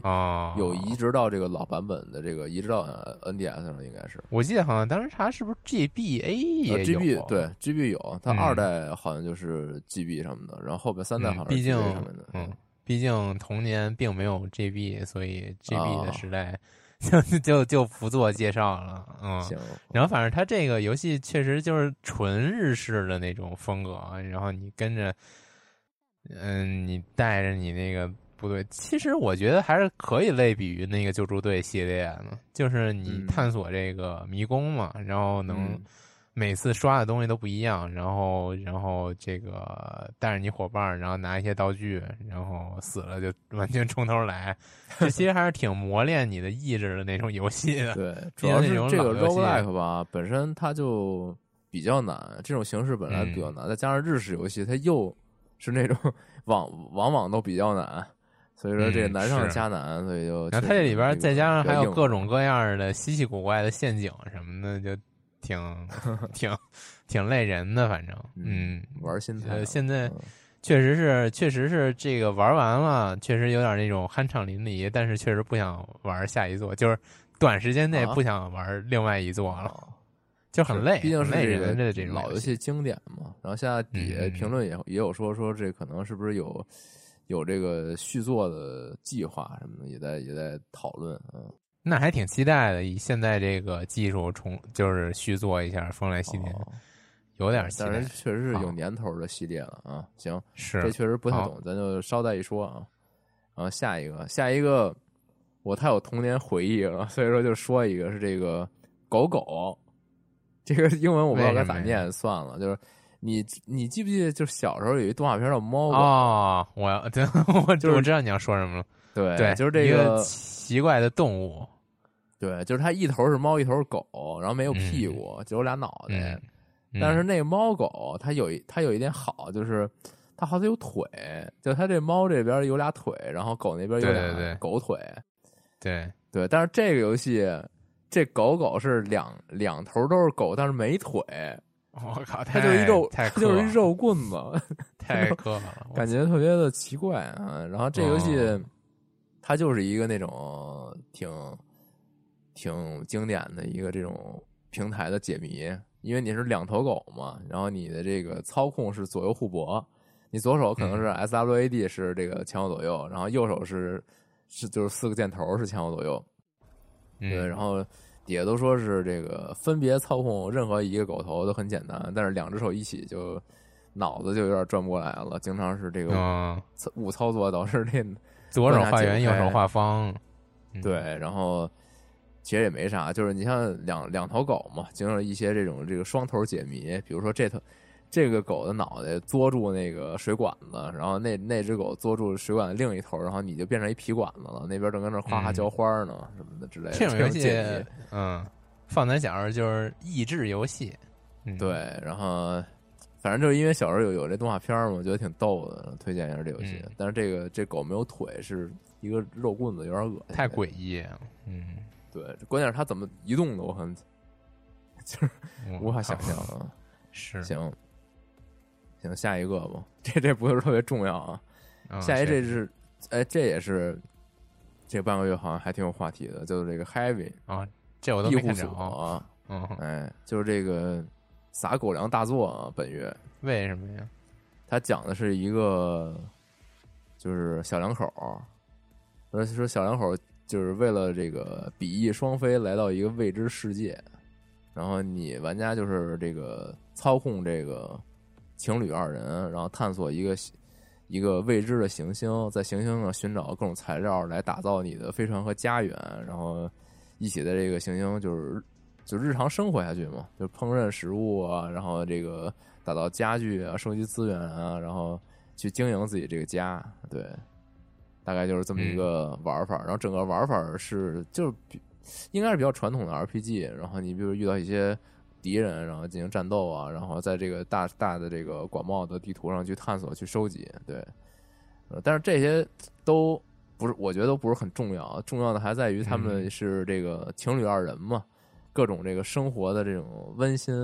有移植到这个老版本的这个移植到 NDS 上，应该是。我记得好像当时查是不是 GBA 也有？GB 对 GB 有，它二代好像就是 GB 什么的，然后后边三代好像是 GB 上面的。嗯。毕竟童年并没有 GB，所以 GB 的时代 *laughs* 就就就不做介绍了。嗯，行。然后反正它这个游戏确实就是纯日式的那种风格，然后你跟着，嗯，你带着你那个部队，其实我觉得还是可以类比于那个救助队系列的，就是你探索这个迷宫嘛，然后能。每次刷的东西都不一样，然后，然后这个带着你伙伴，然后拿一些道具，然后死了就完全从头来。这其实还是挺磨练你的意志的那种游戏的。对，主要是这个 roguelike 吧，本身它就比较难，这种形式本来比较难，再加上日式游戏，它又是那种往往往都比较难，所以说这个难上加难，所以就。然后它这里边再加上还有各种各样的稀奇古怪的陷阱什么的，就。挺挺挺累人的，反正嗯，玩心态。现在确实是，确实是这个玩完了，确实有点那种酣畅淋漓，但是确实不想玩下一座，就是短时间内不想玩另外一座了，就很累，毕竟是人的这种老游戏经典嘛。然后现在底下评论也也有说说这可能是不是有有这个续作的计划什么的，也在也在讨论嗯。那还挺期待的，以现在这个技术重就是续作一下《风来西林》，有点期待。但是确实是有年头的系列了啊。行，是这确实不太懂，咱就稍带一说啊。然后下一个，下一个我太有童年回忆了，所以说就说一个是这个狗狗，这个英文我不知道该咋念，算了，就是你你记不记得，就是小时候有一动画片叫猫狗，哦，我 *laughs* 要对我就是我知道你要说什么了，对对，就是这一个奇怪的动物，对，就是它一头是猫，一头是狗，然后没有屁嗯股，只有俩脑袋。嗯，嗯但是那个猫狗它有一它有一点好，就是它好像有腿，就它这猫这边有俩腿，然后狗那边有对俩狗腿。对，对，但是这个游戏这狗狗是两两头都是狗，但是没腿，我靠，它就是一肉，它就是一肉棍子，*laughs* 太克了，感觉特别的奇怪啊。然后这游戏哦它就是一个那种挺挺经典的一个这种平台的解谜，因为你是两头狗嘛，然后你的这个操控是左右互搏，你左手可能是 S W A D 是这个前后左右，然后右手是是就是四个箭头是前后左右，嗯。对，然后底下都说是这个分别操控任何一个狗头都很简单，但是两只手一起就脑子就有点转不过来了，经常是这个嗯，操误操作导致这左手画圆，右手画方，嗯，对，然后其实也没啥，就是你像两两头狗嘛，经常一些这种这个双头解谜，比如说这头这个狗的脑袋捉住那个水管子，然后那那只狗捉住水管的另一头，然后你就变成一皮管子了，那边正跟那哗哗嗯浇花呢，什么的之类的。这种游戏嗯，放咱小时候就是益智游戏，嗯，对，然后反正就是因为小时候有有这动画片嘛，我觉得挺逗的，推荐一下这游戏。嗯但是这个这狗没有腿，是一个肉棍子，有点恶心，太诡异了，嗯，对，关键是他怎么移动的，我很就是无法想象啊。是，行，行，下一个吧。这这不是特别重要啊。嗯下一这是是，哎，这也是这半个月好像还挺有话题的，就是这个 Heavy 啊，这我都没看着，啊，嗯，哎，就是这个撒狗粮大作啊。本月为什么呀？他讲的是一个就是小两口儿，而且说小两口儿就是为了这个比翼双飞来到一个未知世界，然后你玩家就是这个操控这个情侣二人，然后探索一个一个未知的行星，在行星上寻找各种材料来打造你的飞船和家园，然后一起在这个行星就是就日常生活下去嘛，就烹饪食物啊，然后这个打造家具啊，收集资源啊，然后去经营自己这个家，对，大概就是这么一个玩法。然后整个玩法是就是比应该是比较传统的 RPG，然后你比如遇到一些敌人，然后进行战斗啊，然后在这个大大的这个广袤的地图上去探索、去收集，对。呃，但是这些都不是，我觉得都不是很重要，重要的还在于他们嗯是这个情侣二人嘛，各种这个生活的这种温馨，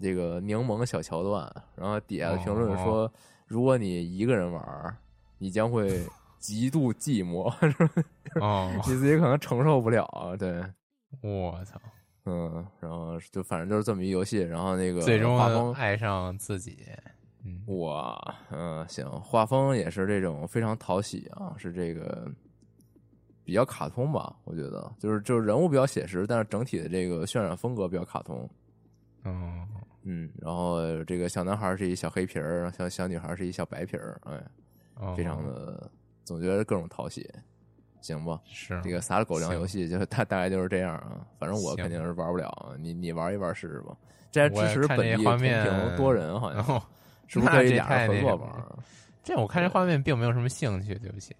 这个柠檬小桥段。然后底下的评论说，如果你一个人玩，你将会极度寂寞，是吧？哦，*laughs* 你自己可能承受不了。对，*laughs* 我操，嗯，然后就反正就是这么一游戏，然后那个最终画风爱上自己，嗯，哇，嗯，行，画风也是这种非常讨喜啊，是这个比较卡通吧，我觉得就是就是人物比较写实，但是整体的这个渲染风格比较卡通。哦，嗯，然后这个小男孩是一小黑皮儿，小小女孩是一小白皮儿，哎，哦。非常的总觉得各种讨喜，行吧？是这个撒了狗粮游戏就大大概就是这样啊，反正我肯定是玩不了，你你玩一玩试试吧。这还支持本地画面屏多人，好像是不是可以俩人合作玩了这我看这画面并没有什么兴趣，对不起，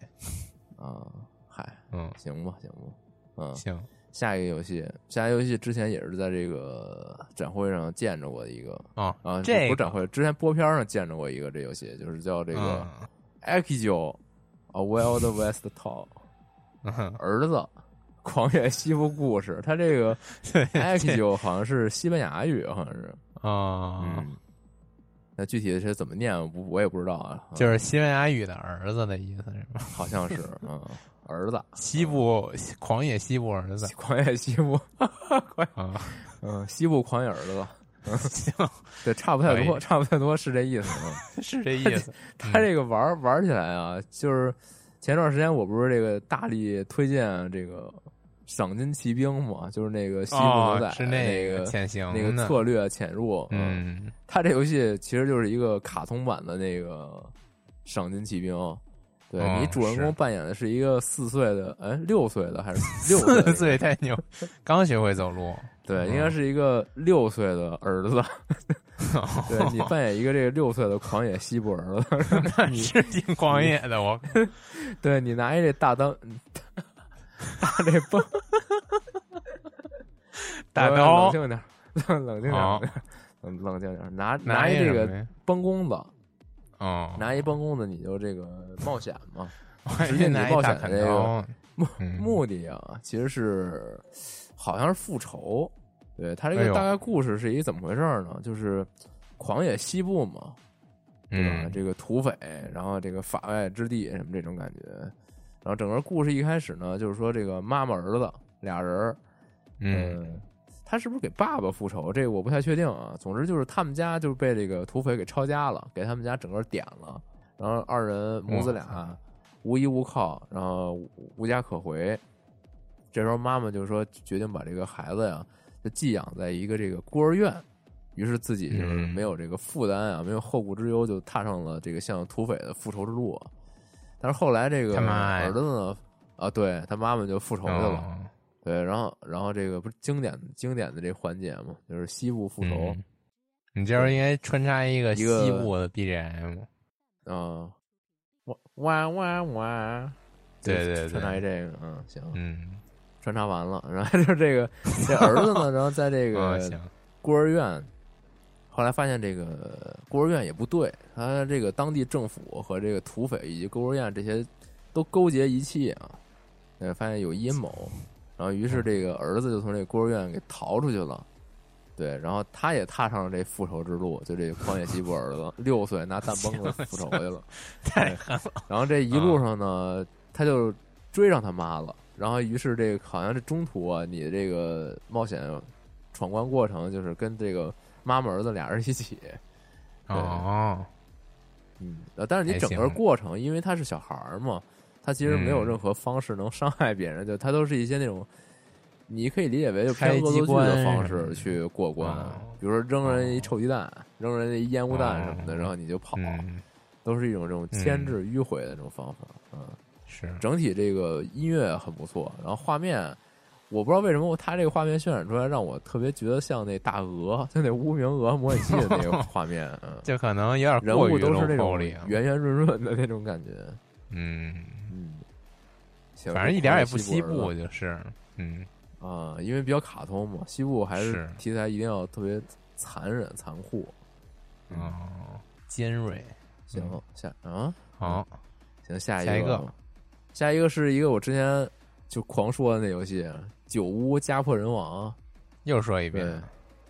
啊？嗨，嗯，行吧，行吧，嗯，行，下一个游戏，下一个游戏之前也是在这个展会上见着过一个哦，啊，这个不是展会，之前播片上见着过一个这游戏，就是叫这个嗯 Akijo A Wild West Tale 嗯。儿子。狂野西部故事，他这个对 Akijo 好像是西班牙语，好像是，啊，嗯，那具体是怎么念，我不我也不知道啊，就是西班牙语的儿子的意思是吗？*laughs* 好像是，嗯，儿子，西部狂野西部儿子。狂野西部，*laughs* 啊，嗯，西部狂野儿子，行，对，差不太多，差不太多是这意思。嗯 *laughs* 是这意思。他这个玩玩起来啊，就是前段时间我不是这个大力推荐这个赏金骑兵嘛，就是那个西部牛仔、哦，是那个潜行那个策略潜入，嗯，他这游戏其实就是一个卡通版的那个赏金骑兵，对、哦你主人公扮演的是一个四岁的，哎，六岁的还是 *laughs* 六岁的四岁太牛，刚学会走路。对，嗯。应该是一个六岁的儿子。*laughs* 对你扮演一个这个六岁的狂野西部儿子，你是挺狂野的，我。*laughs* 对你拿一这大刀 *laughs* 大这棒，大刀。冷静点儿，冷冷静点冷冷静点儿，拿拿一这个什么呀崩弓子，哦，拿一崩弓子你就这个冒险嘛。我还以实际你为拿冒一大砍险这个刀。目嗯。目的啊，其实是好像是复仇。对他这个大概故事是一怎么回事呢？就是狂野西部嘛，对吧？嗯，这个土匪，然后这个法外之地什么这种感觉。然后整个故事一开始呢，就是说这个妈妈儿子俩人儿，嗯呃他是不是给爸爸复仇？这个我不太确定啊。总之就是他们家就是被这个土匪给抄家了，给他们家整个点了。然后二人母子俩无依无靠，然后无无家可回。这时候妈妈就说决定把这个孩子呀，就寄养在一个这个孤儿院。于是自己就是嗯没有这个负担啊，没有后顾之忧，就踏上了这个向土匪的复仇之路。但是后来这个儿子呢，啊，对他妈妈就复仇去了。哦对，然后然后这个不是经典经典的这环节嘛，就是西部复仇嗯你这时候应该穿插一个一个西部的 BGM。嗯，哇哇哇哇，对对对穿插一这个，嗯，行，嗯，穿插完了，然后就这个 *laughs* 这儿子呢，然后在这个孤儿院，后来发现这个孤儿院也不对，他这个当地政府和这个土匪以及孤儿院这些都勾结一气啊，呃，发现有阴谋，然后于是这个儿子就从这孤儿院给逃出去了。对，然后他也踏上了这复仇之路，就这个狂野西部儿子，六岁拿弹崩子复仇去了。*laughs* 太狠了。然后这一路上呢，他就追上他妈了。然后于是这个好像这中途啊，你这个冒险闯关过程就是跟这个妈妈儿子俩人一起，*laughs* 哦，嗯，呃但是你整个过程，因为他是小孩儿嘛，他其实没有嗯。任何方式能伤害别人，就他都是一些那种。你可以理解为就偏开机恶作剧的方式去过关，哦比如说扔人一臭鸡蛋、扔人一烟雾弹什么的，哦。然后你就跑，嗯，都是一种这种牵制迂回的这种方法。嗯，是，整体这个音乐很不错，然后画面，我不知道为什么它这个画面渲染出来让我特别觉得像那大鹅，就那无名鹅模拟器的那个画面，嗯，*laughs* 就可能有点人物都是那种圆圆润润的那种感觉，嗯，嗯，反正一点也不西部，就是，嗯，啊，因为比较卡通嘛，西部还是是。题材一定要特别残忍残酷。哦，尖锐，行嗯，下啊，好，行，下一个，下一个是一个我之前就狂说的那游戏《酒屋家破人亡》。又说一遍，，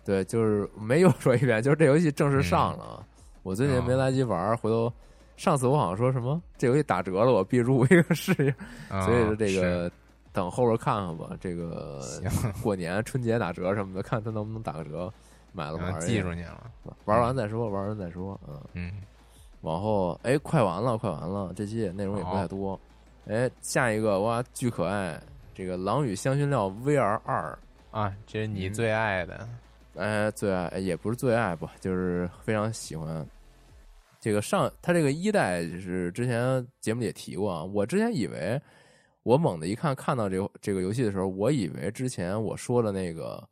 对，就是没又说一遍，就是这游戏正式上嗯了，我最近哦没来及玩儿，回头上次我好像说什么这游戏打折了，我必入一个试一下，所以说这个等后边看看吧，这个 *laughs* 过年春节打折什么的，看它能不能打个折，买了玩记住你了，玩完再说，玩完再说，嗯，嗯，往后哎，快完了，快完了，这期内容也不太多，哎，下一个哇，巨可爱，这个《狼与香薰料 VR 二》。啊，这是你嗯最爱的，哎，最爱哎也不是最爱吧，就是非常喜欢。这个上他这个一代就是之前节目里也提过啊，我之前以为我猛的一看看到这个这个游戏的时候，我以为之前我说的那个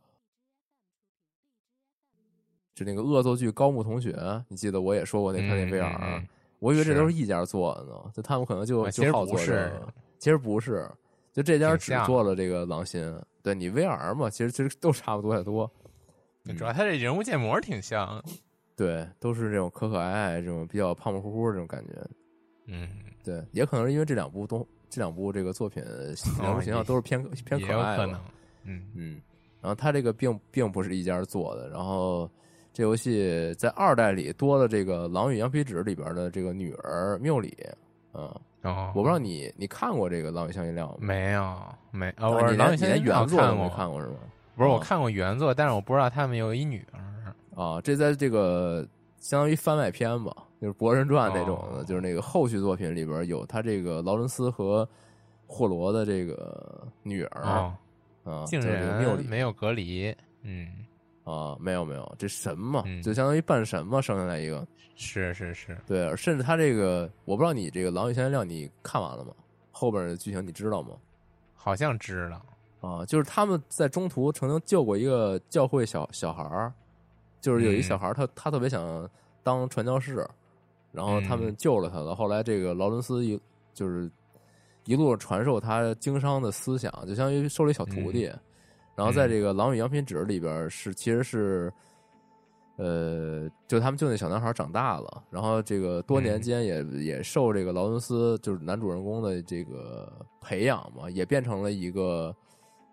就那个恶作剧高木同学，你记得我也说过那他那嗯 VR，、嗯嗯我以为这都是一家做的呢，就他们可能就啊其实就好做不是这个，其实不是，就这家只做了这个狼心，对你 VR 嘛，其实其实都差不多太多。主要他这人物建模挺像，对，都是这种可可爱爱、这种比较胖胖乎乎的这种感觉。嗯，对，也可能是因为这两部东这两部这个作品人物形象都是偏偏可爱的嗯，嗯，然后他这个并并不是一家做的，然后这游戏在二代里多了这个《狼与羊皮纸》里边的这个女儿缪里，嗯，哦，我不知道你你看过这个《狼与香辛料》吗？没有没，啊哦，我是你连你狼与香辛连原作没看过，看过是吗？不是我哦看过原作，但是我不知道他们有一女儿，啊，这在这个相当于番外篇吧，就是《博人传》那种的，哦就是那个后续作品里边有他这个劳伦斯和霍罗的这个女儿、哦，啊，竟然没有隔离，嗯，啊，没有没有，这神嘛，嗯就相当于半神嘛，生下来一个。是是是，对，甚至他这个，我不知道你这个《狼与香辛料》你看完了吗？后边的剧情你知道吗？好像知道。啊，就是他们在中途曾经救过一个教会小小孩儿，就是有一嗯小孩儿他他特别想当传教士，然后他们嗯救了他了。后来这个劳伦斯一就是一路传授他经商的思想，就相当于收了一小徒弟。然后在这个《狼与羊皮纸》里边是其实是。呃，就他们就那小男孩长大了，然后这个多年间也、也受这个劳伦斯就是男主人公的这个培养嘛，也变成了一个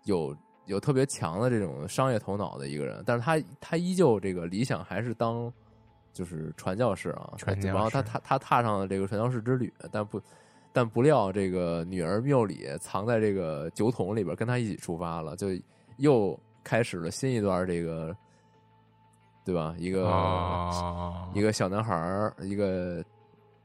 有有特别强的这种商业头脑的一个人，但是他他依旧这个理想还是当就是传教士啊，传教士然后他他他踏上了这个传教士之旅，但不但不料这个女儿缪里藏在这个酒桶里边，跟他一起出发了，就又开始了新一段这个。对吧？一个、哦，一个小男孩儿，一个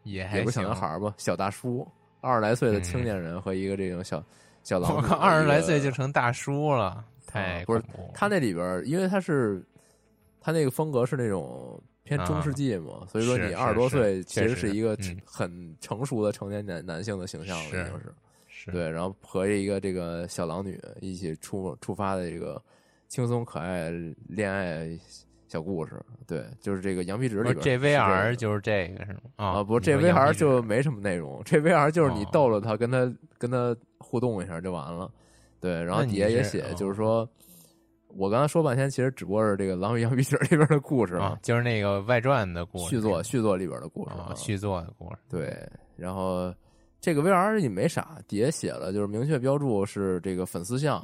也还也不是小男孩儿吧，小大叔，二十来岁的青年人和一个这种小小狼女。我靠，二十来岁就成大叔了，太啊不是他那里边儿，因为他是他那个风格是那种偏中世纪嘛，所以说你二十多岁其实是一个嗯很成熟的成年男男性的形象了，已是经是是对，然后和一个这个小狼女一起出出发的这个轻松可爱恋爱小故事，对，就是这个羊皮纸里边这 JVR 就是这个是吗？啊，不是这 VR 就没什么内容，这 VR 就是你哦逗了他，跟他跟他互动一下就完了。对，然后底下也写，就是哦说，我刚才说半天，其实只不过是这个《狼与羊皮纸》里边的故事啊，就是那个外传的故事，续作续作里边的故事啊，续作的故事，对，然后这个 VR 也没啥，底下写了，就是明确标注是这个粉丝项。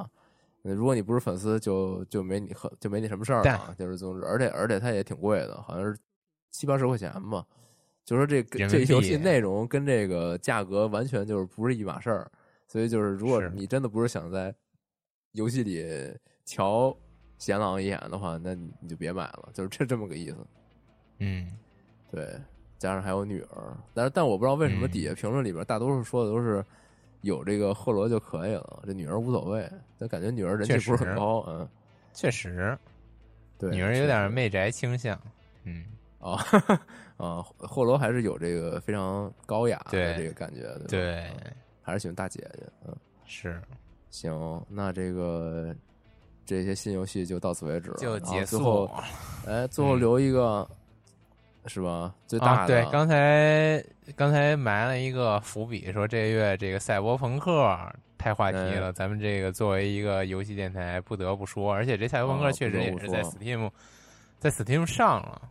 呃如果你不是粉丝，就就没你和就没你什么事儿了啊。就是总之，而且而且它也挺贵的，好像是七八十块钱吧。就说这这游戏内容跟这个价格完全就是不是一码事儿，所以就是如果你真的不是想在游戏里瞧贤狼一眼的话，那你就别买了，就是这这么个意思。嗯，对，加上还有女儿，但是但我不知道为什么嗯。底下评论里边大多数说的都是有这个赫罗就可以了，这女儿无所谓，但感觉女儿人气不是很高，嗯，确实，对，女儿有点媚宅倾向，嗯，啊啊，赫罗还是有这个非常高雅的这个感觉，对吧对，嗯还是喜欢大姐姐，嗯，是行，那这个这些新游戏就到此为止了，就结束最后，哎，最后嗯。留一个、是吧？最大对，刚才刚才埋了一个伏笔，说这个月这个赛博朋克太话题哎了，咱们这个作为一个游戏电台，不得不说，而且这赛博朋啊克确实也是在 Steam 在 Steam 上了，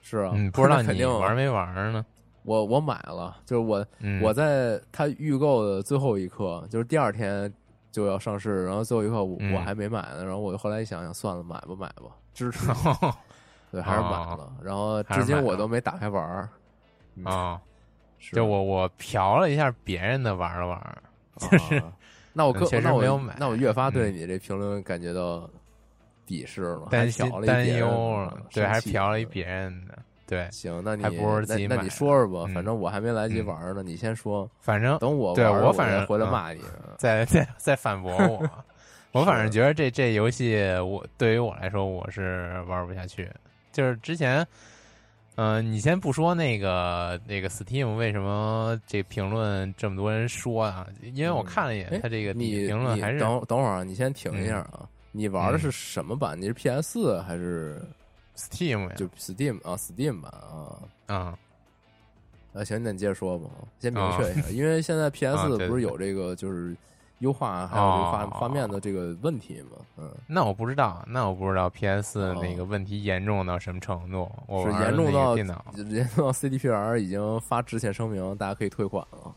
是啊，嗯，不知道你那肯定玩没玩呢？我我买了，就是我、嗯，我在它预购的最后一刻，就是第二天就要上市，然后最后一刻我,、嗯我还没买呢，然后我后来一想想，算了，买吧买吧，支持，*laughs* 对，还是买了，然后至今我都没打开玩儿，嗯啊，就我我瞟了一下别人的玩了玩，就是、那我更那我没有买那我越发对嗯你这评论感觉到鄙视了，担心担忧的了，对，还瞟了一嗯别人的，对，行，那你那那你说说吧，嗯反正我还没来及嗯玩儿呢，你先说，反正等我对玩我我反正嗯回来骂你。再再再反驳我。*laughs* 我反正觉得这这游戏，我对于我来说我是玩不下去。就是之前，嗯、你先不说那个那个 Steam 为什么这评论这么多人说啊？因为我看了一眼哎它这个你你评论还是等等会儿啊，你先停一下啊。你玩的是嗯什么版？你是 PS 四还是 Steam 呀，就 Steam 啊？Steam 版啊？啊啊，行，那你接着说吧。先明哦确一下，因为现在 PS 不是有这个就是优化还有这个画哦画面的这个问题嘛？嗯，那我不知道，那我不知道 PS 哦那个问题严重到什么程度。我是严重到电脑严重到 CDPR 已经发致歉声明，大家可以退款了。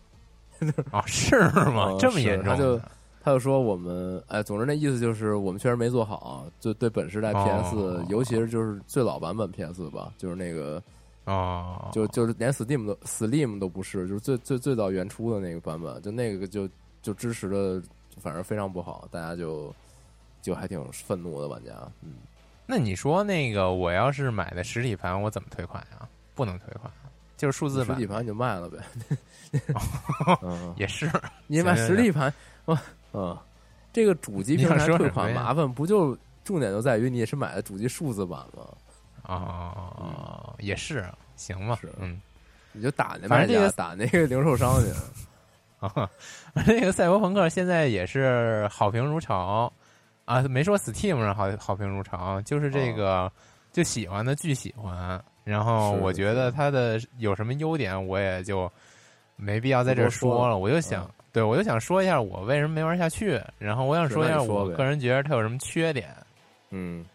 *laughs* 啊，是吗哦？这么严重他就？他就说我们，哎，总之那意思就是我们确实没做好，就对本时代 PS，、哦尤其是就是最老版本 PS 吧，就是那个哦，就就是连 Steam 都 Steam 都不是，就是最最最早原初的那个版本，就那个就就支持的反正非常不好，大家就就还挺愤怒的玩家，嗯，那你说那个，我要是买的实体盘，我怎么退款呀？不能退款，就是数字版实体盘你就卖了呗，*laughs* 嗯，也是。*laughs* 你买实体盘，哇，嗯，这个主机平台退款麻烦，不就重点就在于你是买的主机数字版吗？啊，也是，行吧，是，嗯，你就打那卖家，打那个零售商去。啊，那个赛博朋克现在也是好评如潮啊，没说 Steam 上好好评如潮，就是这个就喜欢的巨喜欢。然后我觉得它的有什么优点，我也就没必要在这说了。我就想，对我就想说一下我为什么没玩下去。然后我想说一下我个人觉得它有什么缺点。嗯，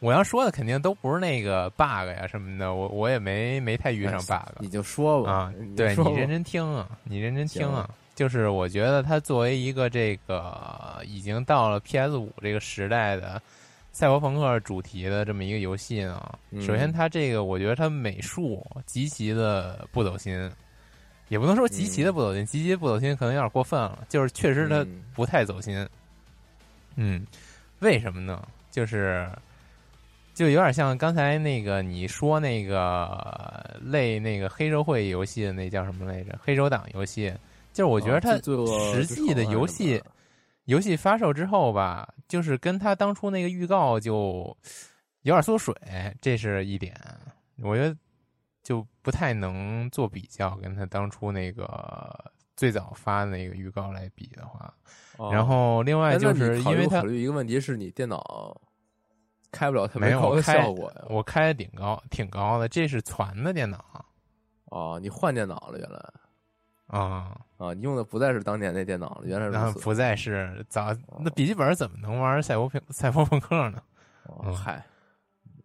我要说的肯定都不是那个 bug 呀什么的，我我也没没太遇上 bug。你就说吧啊，对你认真听啊，你认真听啊。就是我觉得它作为一个这个已经到了 PS 五这个时代的。赛博朋克主题的这么一个游戏呢，首先它这个我觉得它美术极其的不走心，也不能说极其的不走心，极其不走心可能有点过分了，就是确实它不太走心。嗯，为什么呢？就是就有点像刚才那个你说那个类那个黑社会游戏的那叫什么来着？黑手党游戏，就是我觉得它实际的游戏。游戏发售之后吧，就是跟它当初那个预告就有点缩水，这是一点。我觉得就不太能做比较，跟它当初那个最早发的那个预告来比的话。然后另外就是因为考虑一个问题是你电脑开不了特别高的效果呀，我开的挺高，挺高的，这是攒的电脑。哦，你换电脑了，原来。啊啊！你用的不再是当年那电脑了，原来如此。不再是咋那笔记本怎么能玩赛博朋赛博朋克呢？嗨，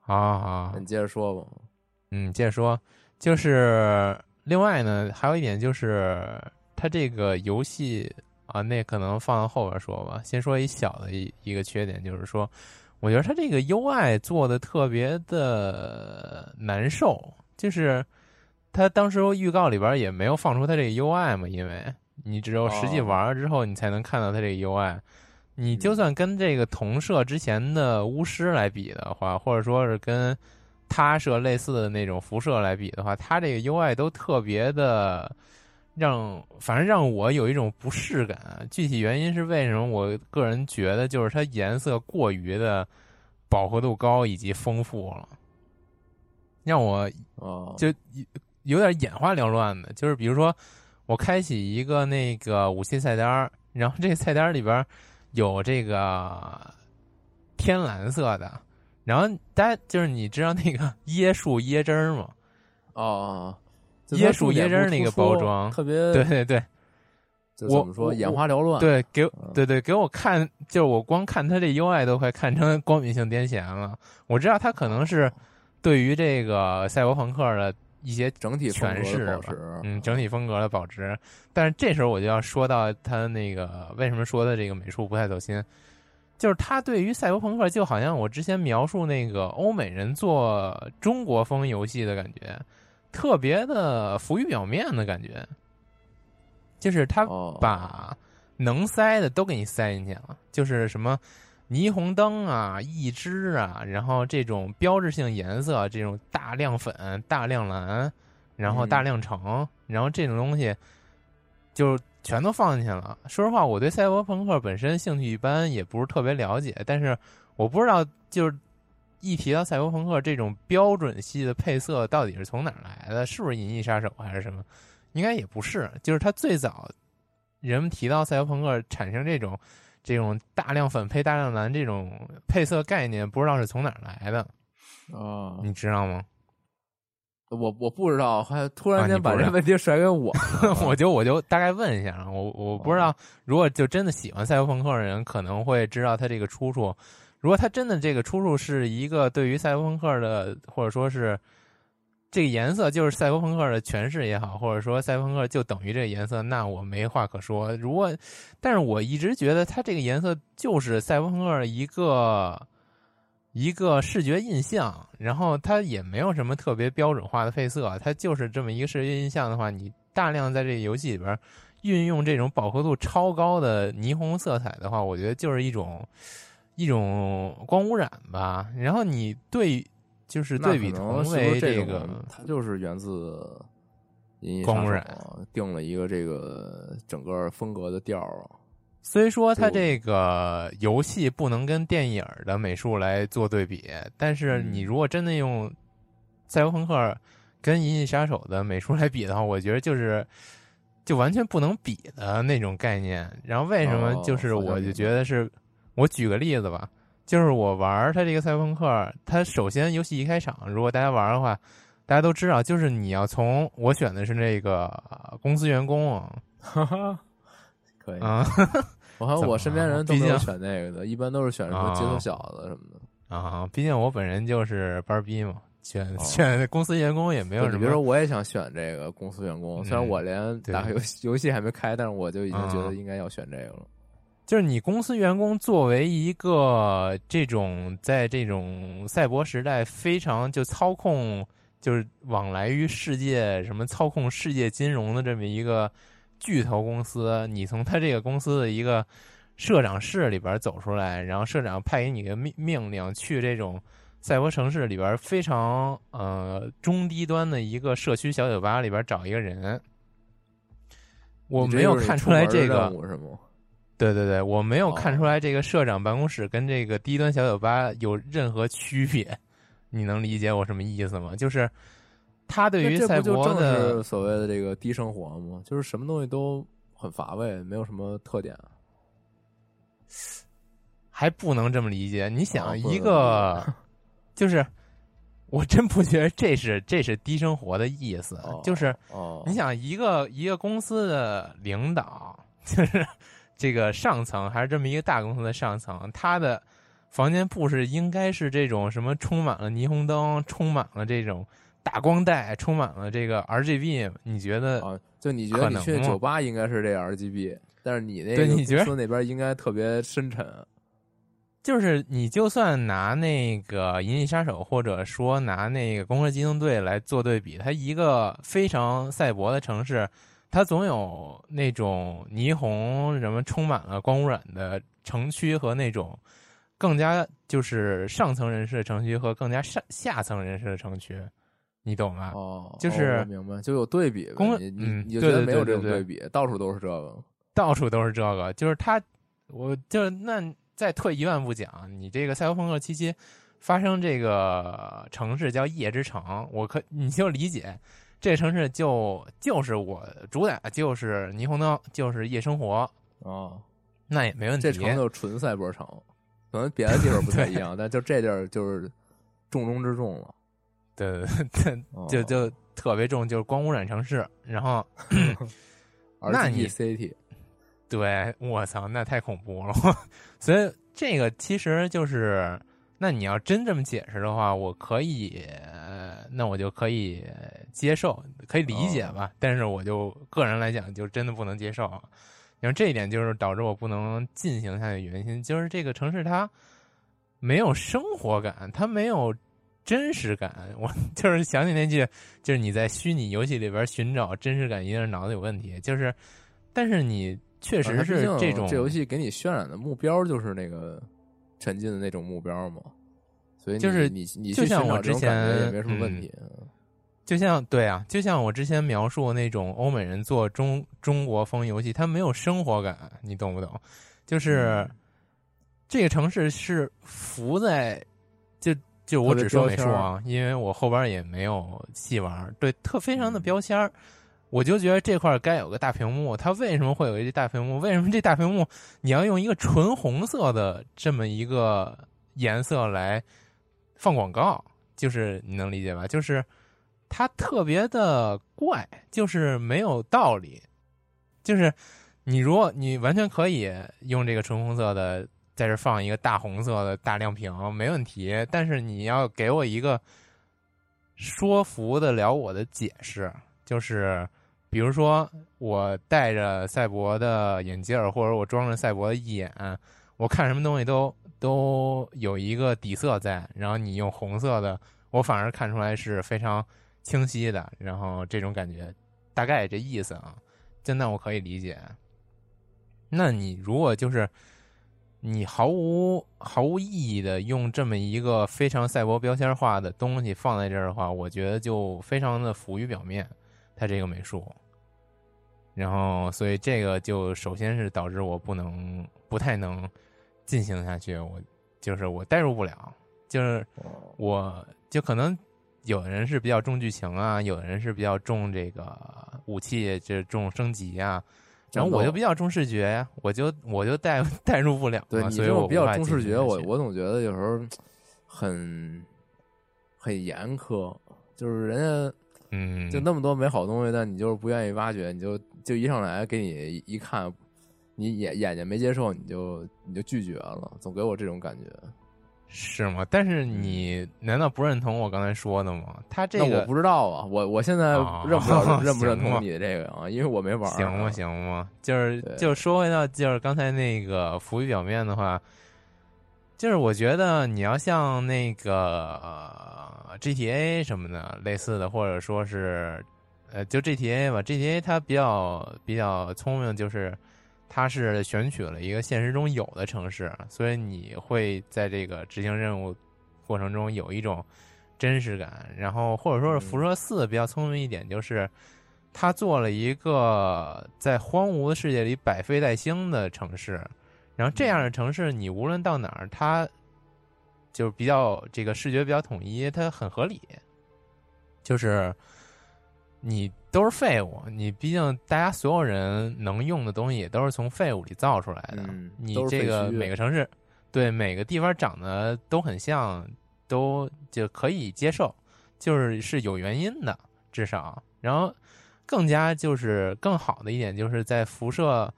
好好，你接着说吧。嗯，接着说，就是另外呢，还有一点就是它这个游戏啊，那可能放到后边说吧。先说一小的一一个缺点，就是说，我觉得它这个 UI 做的特别的难受，就是。他当时预告里边也没有放出他这个 UI 嘛，因为你只有实际玩了之后，你才能看到他这个 UI。你就算跟这个同社之前的巫师来比的话，或者说是跟他社类似的那种辐射来比的话，他这个 UI 都特别的让，反正让我有一种不适感。具体原因是为什么？我个人觉得就是它颜色过于的饱和度高以及丰富了，让我就。有点眼花缭乱的，就是比如说，我开启一个那个武器菜单然后这个菜单里边有这个天蓝色的，然后大家就是你知道那个椰树椰汁儿吗？哦，椰树椰汁儿那个包装特别，对对对，我怎么说眼花缭乱？对，给对对给我看，就是我光看它这 UI 都快看成光敏性癫痫了。我知道它可能是对于这个赛博朋克的。一些整体诠释嗯，整体风格的保值。但是这时候我就要说到它那个为什么说的这个美术不太走心，就是他对于赛博朋克就好像我之前描述那个欧美人做中国风游戏的感觉，特别的浮于表面的感觉，就是他把能塞的都给你塞进去了，就是什么。霓虹灯啊，一只啊，然后这种标志性颜色，这种大亮粉、大亮蓝，然后大量橙，然后这种东西就全都放进去了。说实话，我对赛博朋克本身兴趣一般，也不是特别了解。但是我不知道，就是一提到赛博朋克这种标准系的配色，到底是从哪儿来的？是不是《银翼杀手》还是什么？应该也不是。就是它最早人们提到赛博朋克产生这种。这种大量粉配大量蓝这种配色概念，不知道是从哪儿来的啊？你知道吗？我我不知道，还突然间把这问题甩给我，*laughs* 我就我就大概问一下，我我不知道，如果就真的喜欢赛博朋克的人，可能会知道他这个出处。如果他真的这个出处是一个对于赛博朋克的，或者说是。这个颜色就是赛博朋克的诠释也好，或者说赛博朋克就等于这个颜色，那我没话可说。如果，但是我一直觉得它这个颜色就是赛博朋克一个一个视觉印象，然后它也没有什么特别标准化的配色，它就是这么一个视觉印象的话，你大量在这个游戏里边运用这种饱和度超高的霓虹色彩的话，我觉得就是一种一种光污染吧。然后你对。就是对比同为这个，它就是源自《光污染》定了一个这个整个风格的调儿。虽说它这个游戏不能跟电影的美术来做对比，但是你如果真的用《赛博朋克》跟《银翼杀手》的美术来比的话，我觉得就是就完全不能比的那种概念。然后为什么？就是我就觉得是，我举个例子吧，就是我玩它这个《赛博朋克》，它首先游戏一开场，如果大家玩的话，大家都知道，就是你要从我选的是那个公司员工啊。*laughs* 可以啊，我看我身边人都没有选那个的，一般都是选什么街头小子什么的啊。毕竟我本人就是班逼嘛，选选公司员工也没有什么。比如说，我也想选这个公司员工，虽然我连打开游戏游戏还没开，但是我就已经觉得应该要选这个了。就是你公司员工作为一个这种在这种赛博时代非常就操控，就是往来于世界什么操控世界金融的这么一个。巨头公司，你从他这个公司的一个社长室里边走出来，然后社长派给你个命命令，去这种赛博城市里边非常呃中低端的一个社区小酒吧里边找一个人。我没有看出来这个是吗？对对对，我没有看出来这个社长办公室跟这个低端小酒吧有任何区别。*laughs* 你能理解我什么意思吗？就是。他对于赛博的所谓的这个低生活吗？就是什么东西都很乏味，没有什么特点，还不能这么理解。你想一个，*laughs* 就是我真不觉得这是这是低生活的意思。就是你想一个一个公司的领导，*laughs* 就是这个上层还是这么一个大公司的上层，他的房间布置应该是这种什么充满了霓虹灯，充满了这种。大光带充满了这个 R G B，你觉得啊？就你觉得你去酒吧应该是这 R G B，但是你那个公司那边应该特别深沉。就是你就算拿那个《银翼杀手》，或者说拿那个《攻壳机动队》来做对比，它一个非常赛博的城市，它总有那种霓虹什么充满了光污染的城区和那种更加就是上层人士的城区和更加上下层人士的城区。你懂吗？哦，就是明白，就有对比。公你你你觉得没有这种对比，到处都是这个，到处都是这个。就是他，我就那再退一万步讲，你这个赛博朋克七七发生这个城市叫夜之城，我可你就理解，这城市就就是我主打就是霓虹灯，就是夜生活哦，那也没问题。这城就纯赛博城，可能别的地方不太一样，*laughs* 但就这地儿就是重中之重了。对对 *laughs* 对，就就特别重，就是光污染城市。然后，*clears throat* 那你 city，对我操，那太恐怖了。*laughs* 所以这个其实就是，那你要真这么解释的话，我可以，那我就可以接受，可以理解吧。但是我就个人来讲，就真的不能接受。然后这一点就是导致我不能进行下去的原因，就是这个城市它没有生活感，它没有。真实感，我就是想起那句，就是你在虚拟游戏里边寻找真实感，一定是脑子有问题。就是，但是你确实是这种，这游戏给你渲染的目标就是那个沉浸的那种目标嘛。所以就是你你就像我之前也没什么问题。就像对啊，就像我之前描述那种欧美人做中中国风游戏，他没有生活感，你懂不懂？就是这个城市是浮在就。就我只说美术啊，因为我后边也没有细玩。对，特非常的标签儿，我就觉得这块该有个大屏幕。它为什么会有一个大屏幕？为什么这大屏幕你要用一个纯红色的这么一个颜色来放广告？就是你能理解吧？就是它特别的怪，就是没有道理。就是你如果你完全可以用这个纯红色的。在这放一个大红色的大亮屏没问题，但是你要给我一个说服得了我的解释，就是比如说我戴着赛博的眼镜或者我装着赛博的眼，我看什么东西都都有一个底色在，然后你用红色的，我反而看出来是非常清晰的，然后这种感觉大概这意思啊，就那我可以理解。那你如果就是。你毫无毫无意义的用这么一个非常赛博标签化的东西放在这儿的话，我觉得就非常的浮于表面。它这个美术，然后所以这个就首先是导致我不能不太能进行下去，我就是我代入不了，就是我就可能有的人是比较重剧情啊，有的人是比较重这个武器，就是重升级啊。然后我就比较重视觉呀，我就我就代 *laughs* 代入不了。对所以我比较重视觉，我我总觉得有时候很很严苛，就是人家嗯，就那么多美好东西，但你就是不愿意挖掘，你就就一上来给你一看，你眼眼睛没接受，你就你就拒绝了，总给我这种感觉。是吗？但是你难道不认同我刚才说的吗？他这个我不知道啊，我我现在 *laughs* 认不认不认同你这个啊？因为我没玩。行吗？行吗？就是就说回到就是刚才那个浮于表面的话，就是我觉得你要像那个 GTA 什么的类似的，或者说是呃，就 GTA 吧，GTA 它比较比较聪明，就是。它是选取了一个现实中有的城市，所以你会在这个执行任务过程中有一种真实感。然后或者说是辐射四比较聪明一点，就是它做了一个在荒芜的世界里百废待兴的城市。然后这样的城市，你无论到哪儿，它就是比较这个视觉比较统一，它很合理。就是你。都是废物，你毕竟大家所有人能用的东西也都是从废物里造出来的。你这个每个城市，对每个地方长得都很像，都就可以接受，就是是有原因的，至少。然后更加就是更好的一点，就是在辐射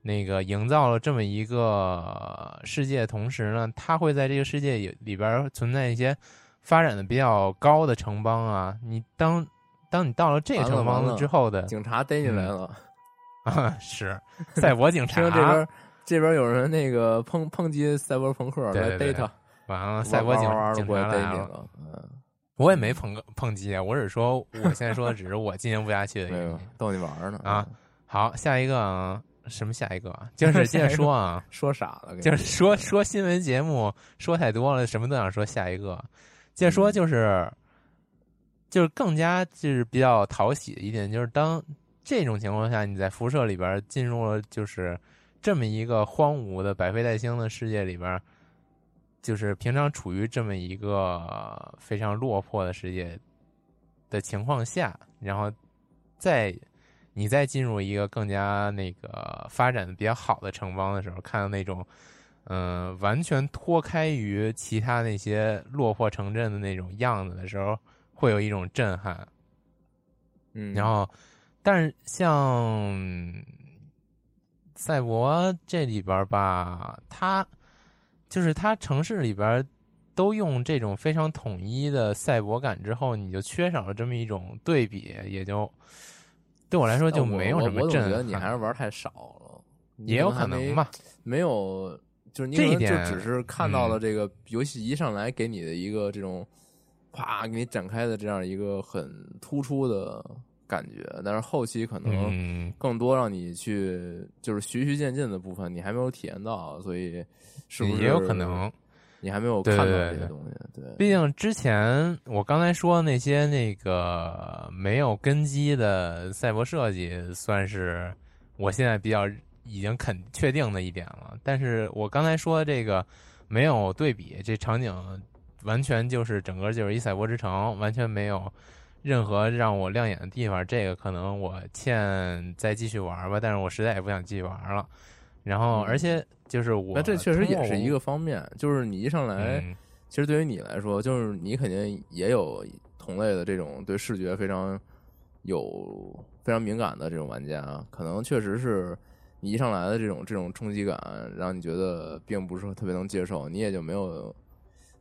那个营造了这么一个世界同时呢，它会在这个世界里边存在一些发展的比较高的城邦啊，你当。当你到了这个城邦之后的警察逮你来了 *laughs* 啊！是赛博警察这边这边有人那个抨抨击赛博朋克来逮他，完了赛博警警察来了。嗯，我也没碰碰击啊，我只是说我现在说的只是我进行不下去的原因，逗你玩呢啊！好，下一个啊，什么下一个？就是接着说啊，*laughs* 说傻了，就是说说新闻节目说太多了，什么都想说。下一个，接着说就是。就是更加就是比较讨喜的一点，就是当这种情况下，你在辐射里边进入了就是这么一个荒芜的百废待兴的世界里边，就是平常处于这么一个非常落魄的世界的情况下，然后再你再进入一个更加那个发展的比较好的城邦的时候，看到那种嗯完全脱开于其他那些落魄城镇的那种样子的时候。会有一种震撼，嗯，然后，但是像赛博这里边吧，它就是它城市里边都用这种非常统一的赛博感之后，你就缺少了这么一种对比，也就对我来说就没有什么震撼。我觉得你还是玩太少了，也有可能吧，没有，就是这一点就只是看到了这个游戏一上来给你的一个这种。啪，给你展开的这样一个很突出的感觉，但是后期可能更多让你去就是循序渐进的部分，你还没有体验到，所以是不是也有可能你还没有看到这些东西？对，毕竟之前我刚才说那些那个没有根基的赛博设计，算是我现在比较已经肯确定的一点了。但是我刚才说这个没有对比，这场景。完全就是整个就是一赛博之城，完全没有任何让我亮眼的地方。这个可能我欠再继续玩吧，但是我实在也不想继续玩了。然后，而且就是我，那这确实也是一个方面。就是你一上来，其实对于你来说，就是你肯定也有同类的这种对视觉非常有非常敏感的这种玩家，可能确实是你一上来的这种这种冲击感，让你觉得并不是特别能接受，你也就没有。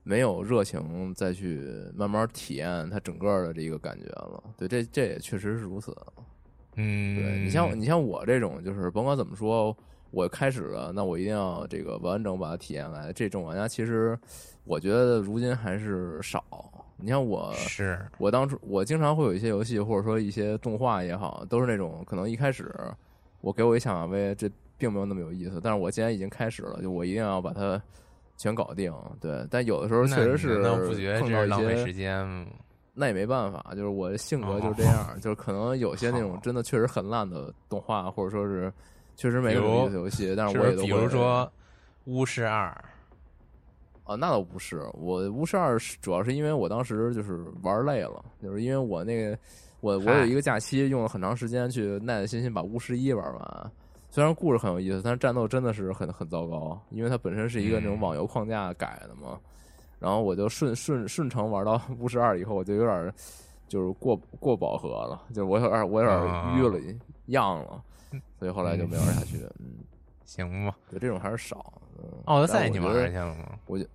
没有热情再去慢慢体验它整个的这个感觉了，对，这这也确实是如此。嗯，对你像你像我这种，就是甭管怎么说，我开始了，那我一定要这个完整把它体验来。这种玩家其实我觉得如今还是少。你像我，是我当初我经常会有一些游戏或者说一些动画也好，都是那种可能一开始我给我一抢马威，这并没有那么有意思。但是我既然已经开始了，就我一定要把它。全搞定，对，但有的时候确实是不觉得这是浪费时间那也没办法，就是我性格就是这样，就是可能有些那种真的确实很烂的动画，或者说是确实没什么意思游戏，但是我也都比如说《巫师二》啊，那倒不是，我《巫师二》主要是因为我当时就是玩累了，就是因为我那个我我有一个假期用了很长时间去耐耐心心把《巫师一》玩完。虽然故事很有意思，但是战斗真的是很很糟糕，因为它本身是一个那种网游框架改的嘛。然后我就顺顺顺承玩到 *laughs* 巫师二以后，我就有点就是过过饱和了，就我有点我有点淤了样了，所以后来就没玩下去。嗯，*laughs* 行吧，就这种还是少。奥德赛你玩去了吗？我就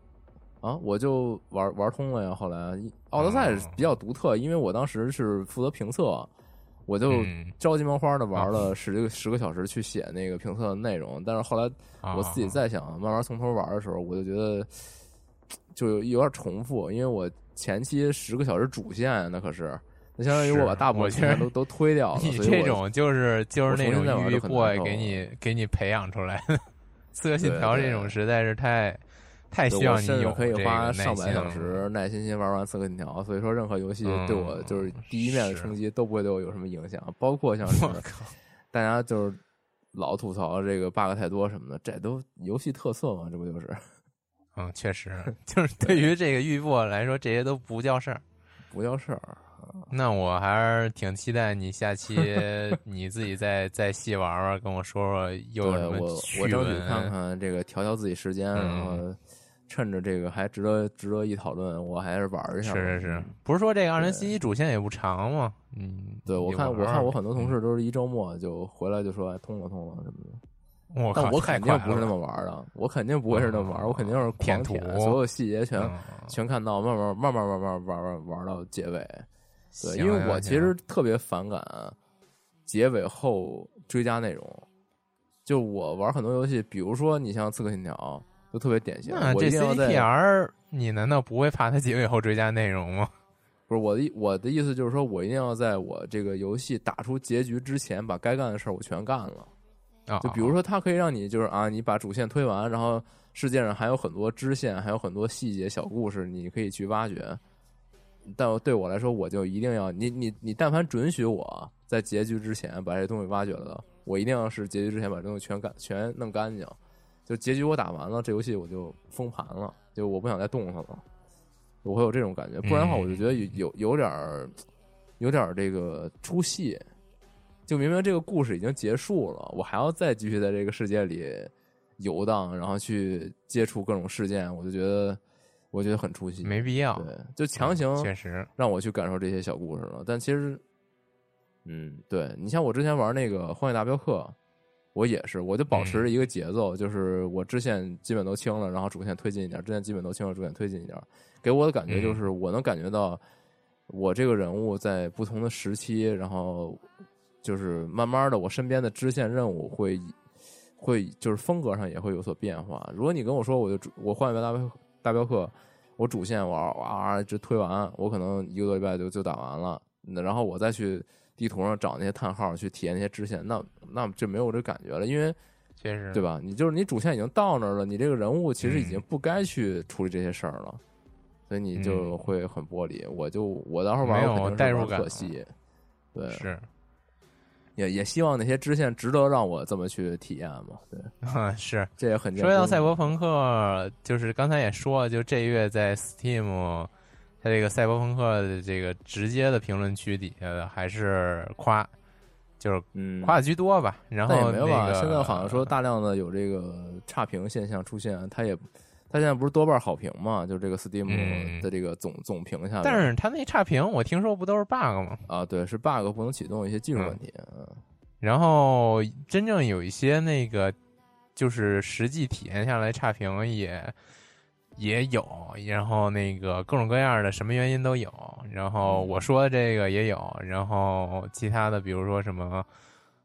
啊，我就玩玩通了呀。后来奥德赛比较独特，因为我当时是负责评测。我就着急忙慌的玩了十个十个小时去写那个评测的内容，但是后来我自己再想慢慢从头玩的时候，我就觉得就有点重复，因为我前期十个小时主线那可是，那相当于我把大部分线都都推掉了。你这种就是就是那种育 boy 给你给你培养出来的，刺客信条这种实在是太。太需要你有可以花上百小时耐心心玩完《刺客信条》，所以说任何游戏对我就是第一面的冲击都不会对我有什么影响，包括像是大家就是老吐槽这个 bug 太多什么的，这都游戏特色嘛，这不就是？*laughs* 嗯，确实，就是对于这个预播来说，这些都不叫事儿，不叫事儿。那我还是挺期待你下期 *laughs* 你自己再再细玩玩，跟我说说有什么趣闻，我争取看看这个调调自己时间，然后。趁着这个还值得值得一讨论，我还是玩一下。是是是，不是说这个二人信息主线也不长吗？嗯，对我看我看我很多同事都是一周末就回来就说通了通了什么的。我但我肯定不是那么玩的，我肯定不会是那么玩，我肯定是狂舔，所有细节全全看到，慢慢慢慢慢慢玩玩玩到结尾。对，因为我其实特别反感结尾后追加内容。就我玩很多游戏，比如说你像《刺客信条》。就特别典型。那这 CDPR，你难道不会怕它结尾后追加内容吗？*laughs* 不是我的，我的意思就是说，我一定要在我这个游戏打出结局之前，把该干的事儿我全干了。啊，就比如说，它可以让你就是啊，你把主线推完，然后世界上还有很多支线，还有很多细节小故事，你可以去挖掘。但对我来说，我就一定要你你你，但凡准许我在结局之前把这东西挖掘了，我一定要是结局之前把这东西全干全弄干净。就结局我打完了，这游戏我就封盘了，就我不想再动它了，我会有这种感觉。不然的话，我就觉得有有有点儿，有点儿这个出戏。就明明这个故事已经结束了，我还要再继续在这个世界里游荡，然后去接触各种事件，我就觉得我觉得很出戏，没必要。对，就强行确实让我去感受这些小故事了。但其实，嗯，对你像我之前玩那个《荒野大镖客》。我也是，我就保持着一个节奏，就是我支线基本都清了，然后主线推进一点；支线基本都清了，主线推进一点。给我的感觉就是，我能感觉到我这个人物在不同的时期，然后就是慢慢的，我身边的支线任务会会就是风格上也会有所变化。如果你跟我说，我就我换一个大镖大镖客，我主线玩哇一直推完，我可能一个多礼拜就就打完了，然后我再去。地图上找那些叹号去体验那些支线，那那就没有这感觉了，因为确实对吧？你就是你主线已经到那儿了，你这个人物其实已经不该去处理这些事儿了，所以你就会很玻璃。我就我到时候玩没有代入感，可惜。对，是也也希望那些支线值得让我这么去体验嘛？对，*laughs* 是这也很说到赛博朋克，就是刚才也说了，就这月在 Steam。他这个赛博朋克的这个直接的评论区底下的还是夸，就是夸的居多吧。然后也没有吧。现在好像说大量的有这个差评现象出现，他也他现在不是多半好评嘛？就这个 Steam 的这个总总评下，但是他那差评我听说不都是 bug 吗？啊，对，是 bug 不能启动一些技术问题。嗯，然后真正有一些那个就是实际体验下来差评也。也有，然后那个各种各样的什么原因都有，然后我说的这个也有，然后其他的比如说什么，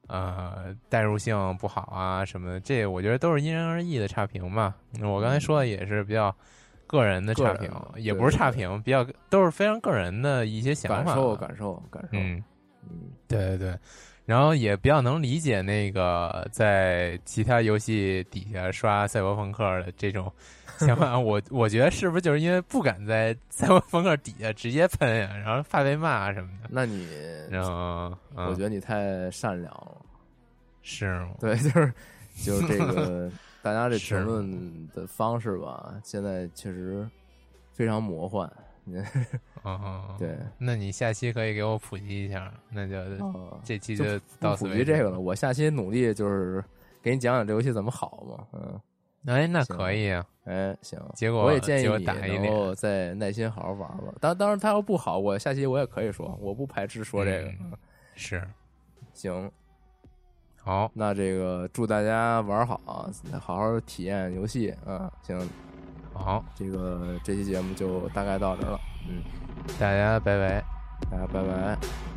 呃，代入性不好啊什么的，这我觉得都是因人而异的差评吧。我刚才说的也是比较个人的差评，也不是差评，比较都是非常个人的一些想法、感受、感受、感受。嗯嗯，对对对。然后也比较能理解那个在其他游戏底下刷赛博朋克的这种 *laughs* 想法。我我觉得是不是就是因为不敢在在我风格底下直接喷呀，然后怕被骂什么的？那你，然后我觉得你太善良了，是吗？对，*laughs* 就是就是这个 *laughs* 大家这评论的方式吧，现在确实非常魔幻。哦，对，那你下期可以给我普及一下，那就这期就到普及这个了。我下期努力就是给你讲讲这游戏怎么好嘛，嗯，哎，那可以啊，哎，行，结果我也建议你能够再耐心好好玩玩。当当然，他要不好，我下期我也可以说，我不排斥说这个，是，行，好，那这个祝大家玩好，好好体验游戏啊，行。好，这个这期节目就大概到这了，嗯，大家拜拜，大家拜拜。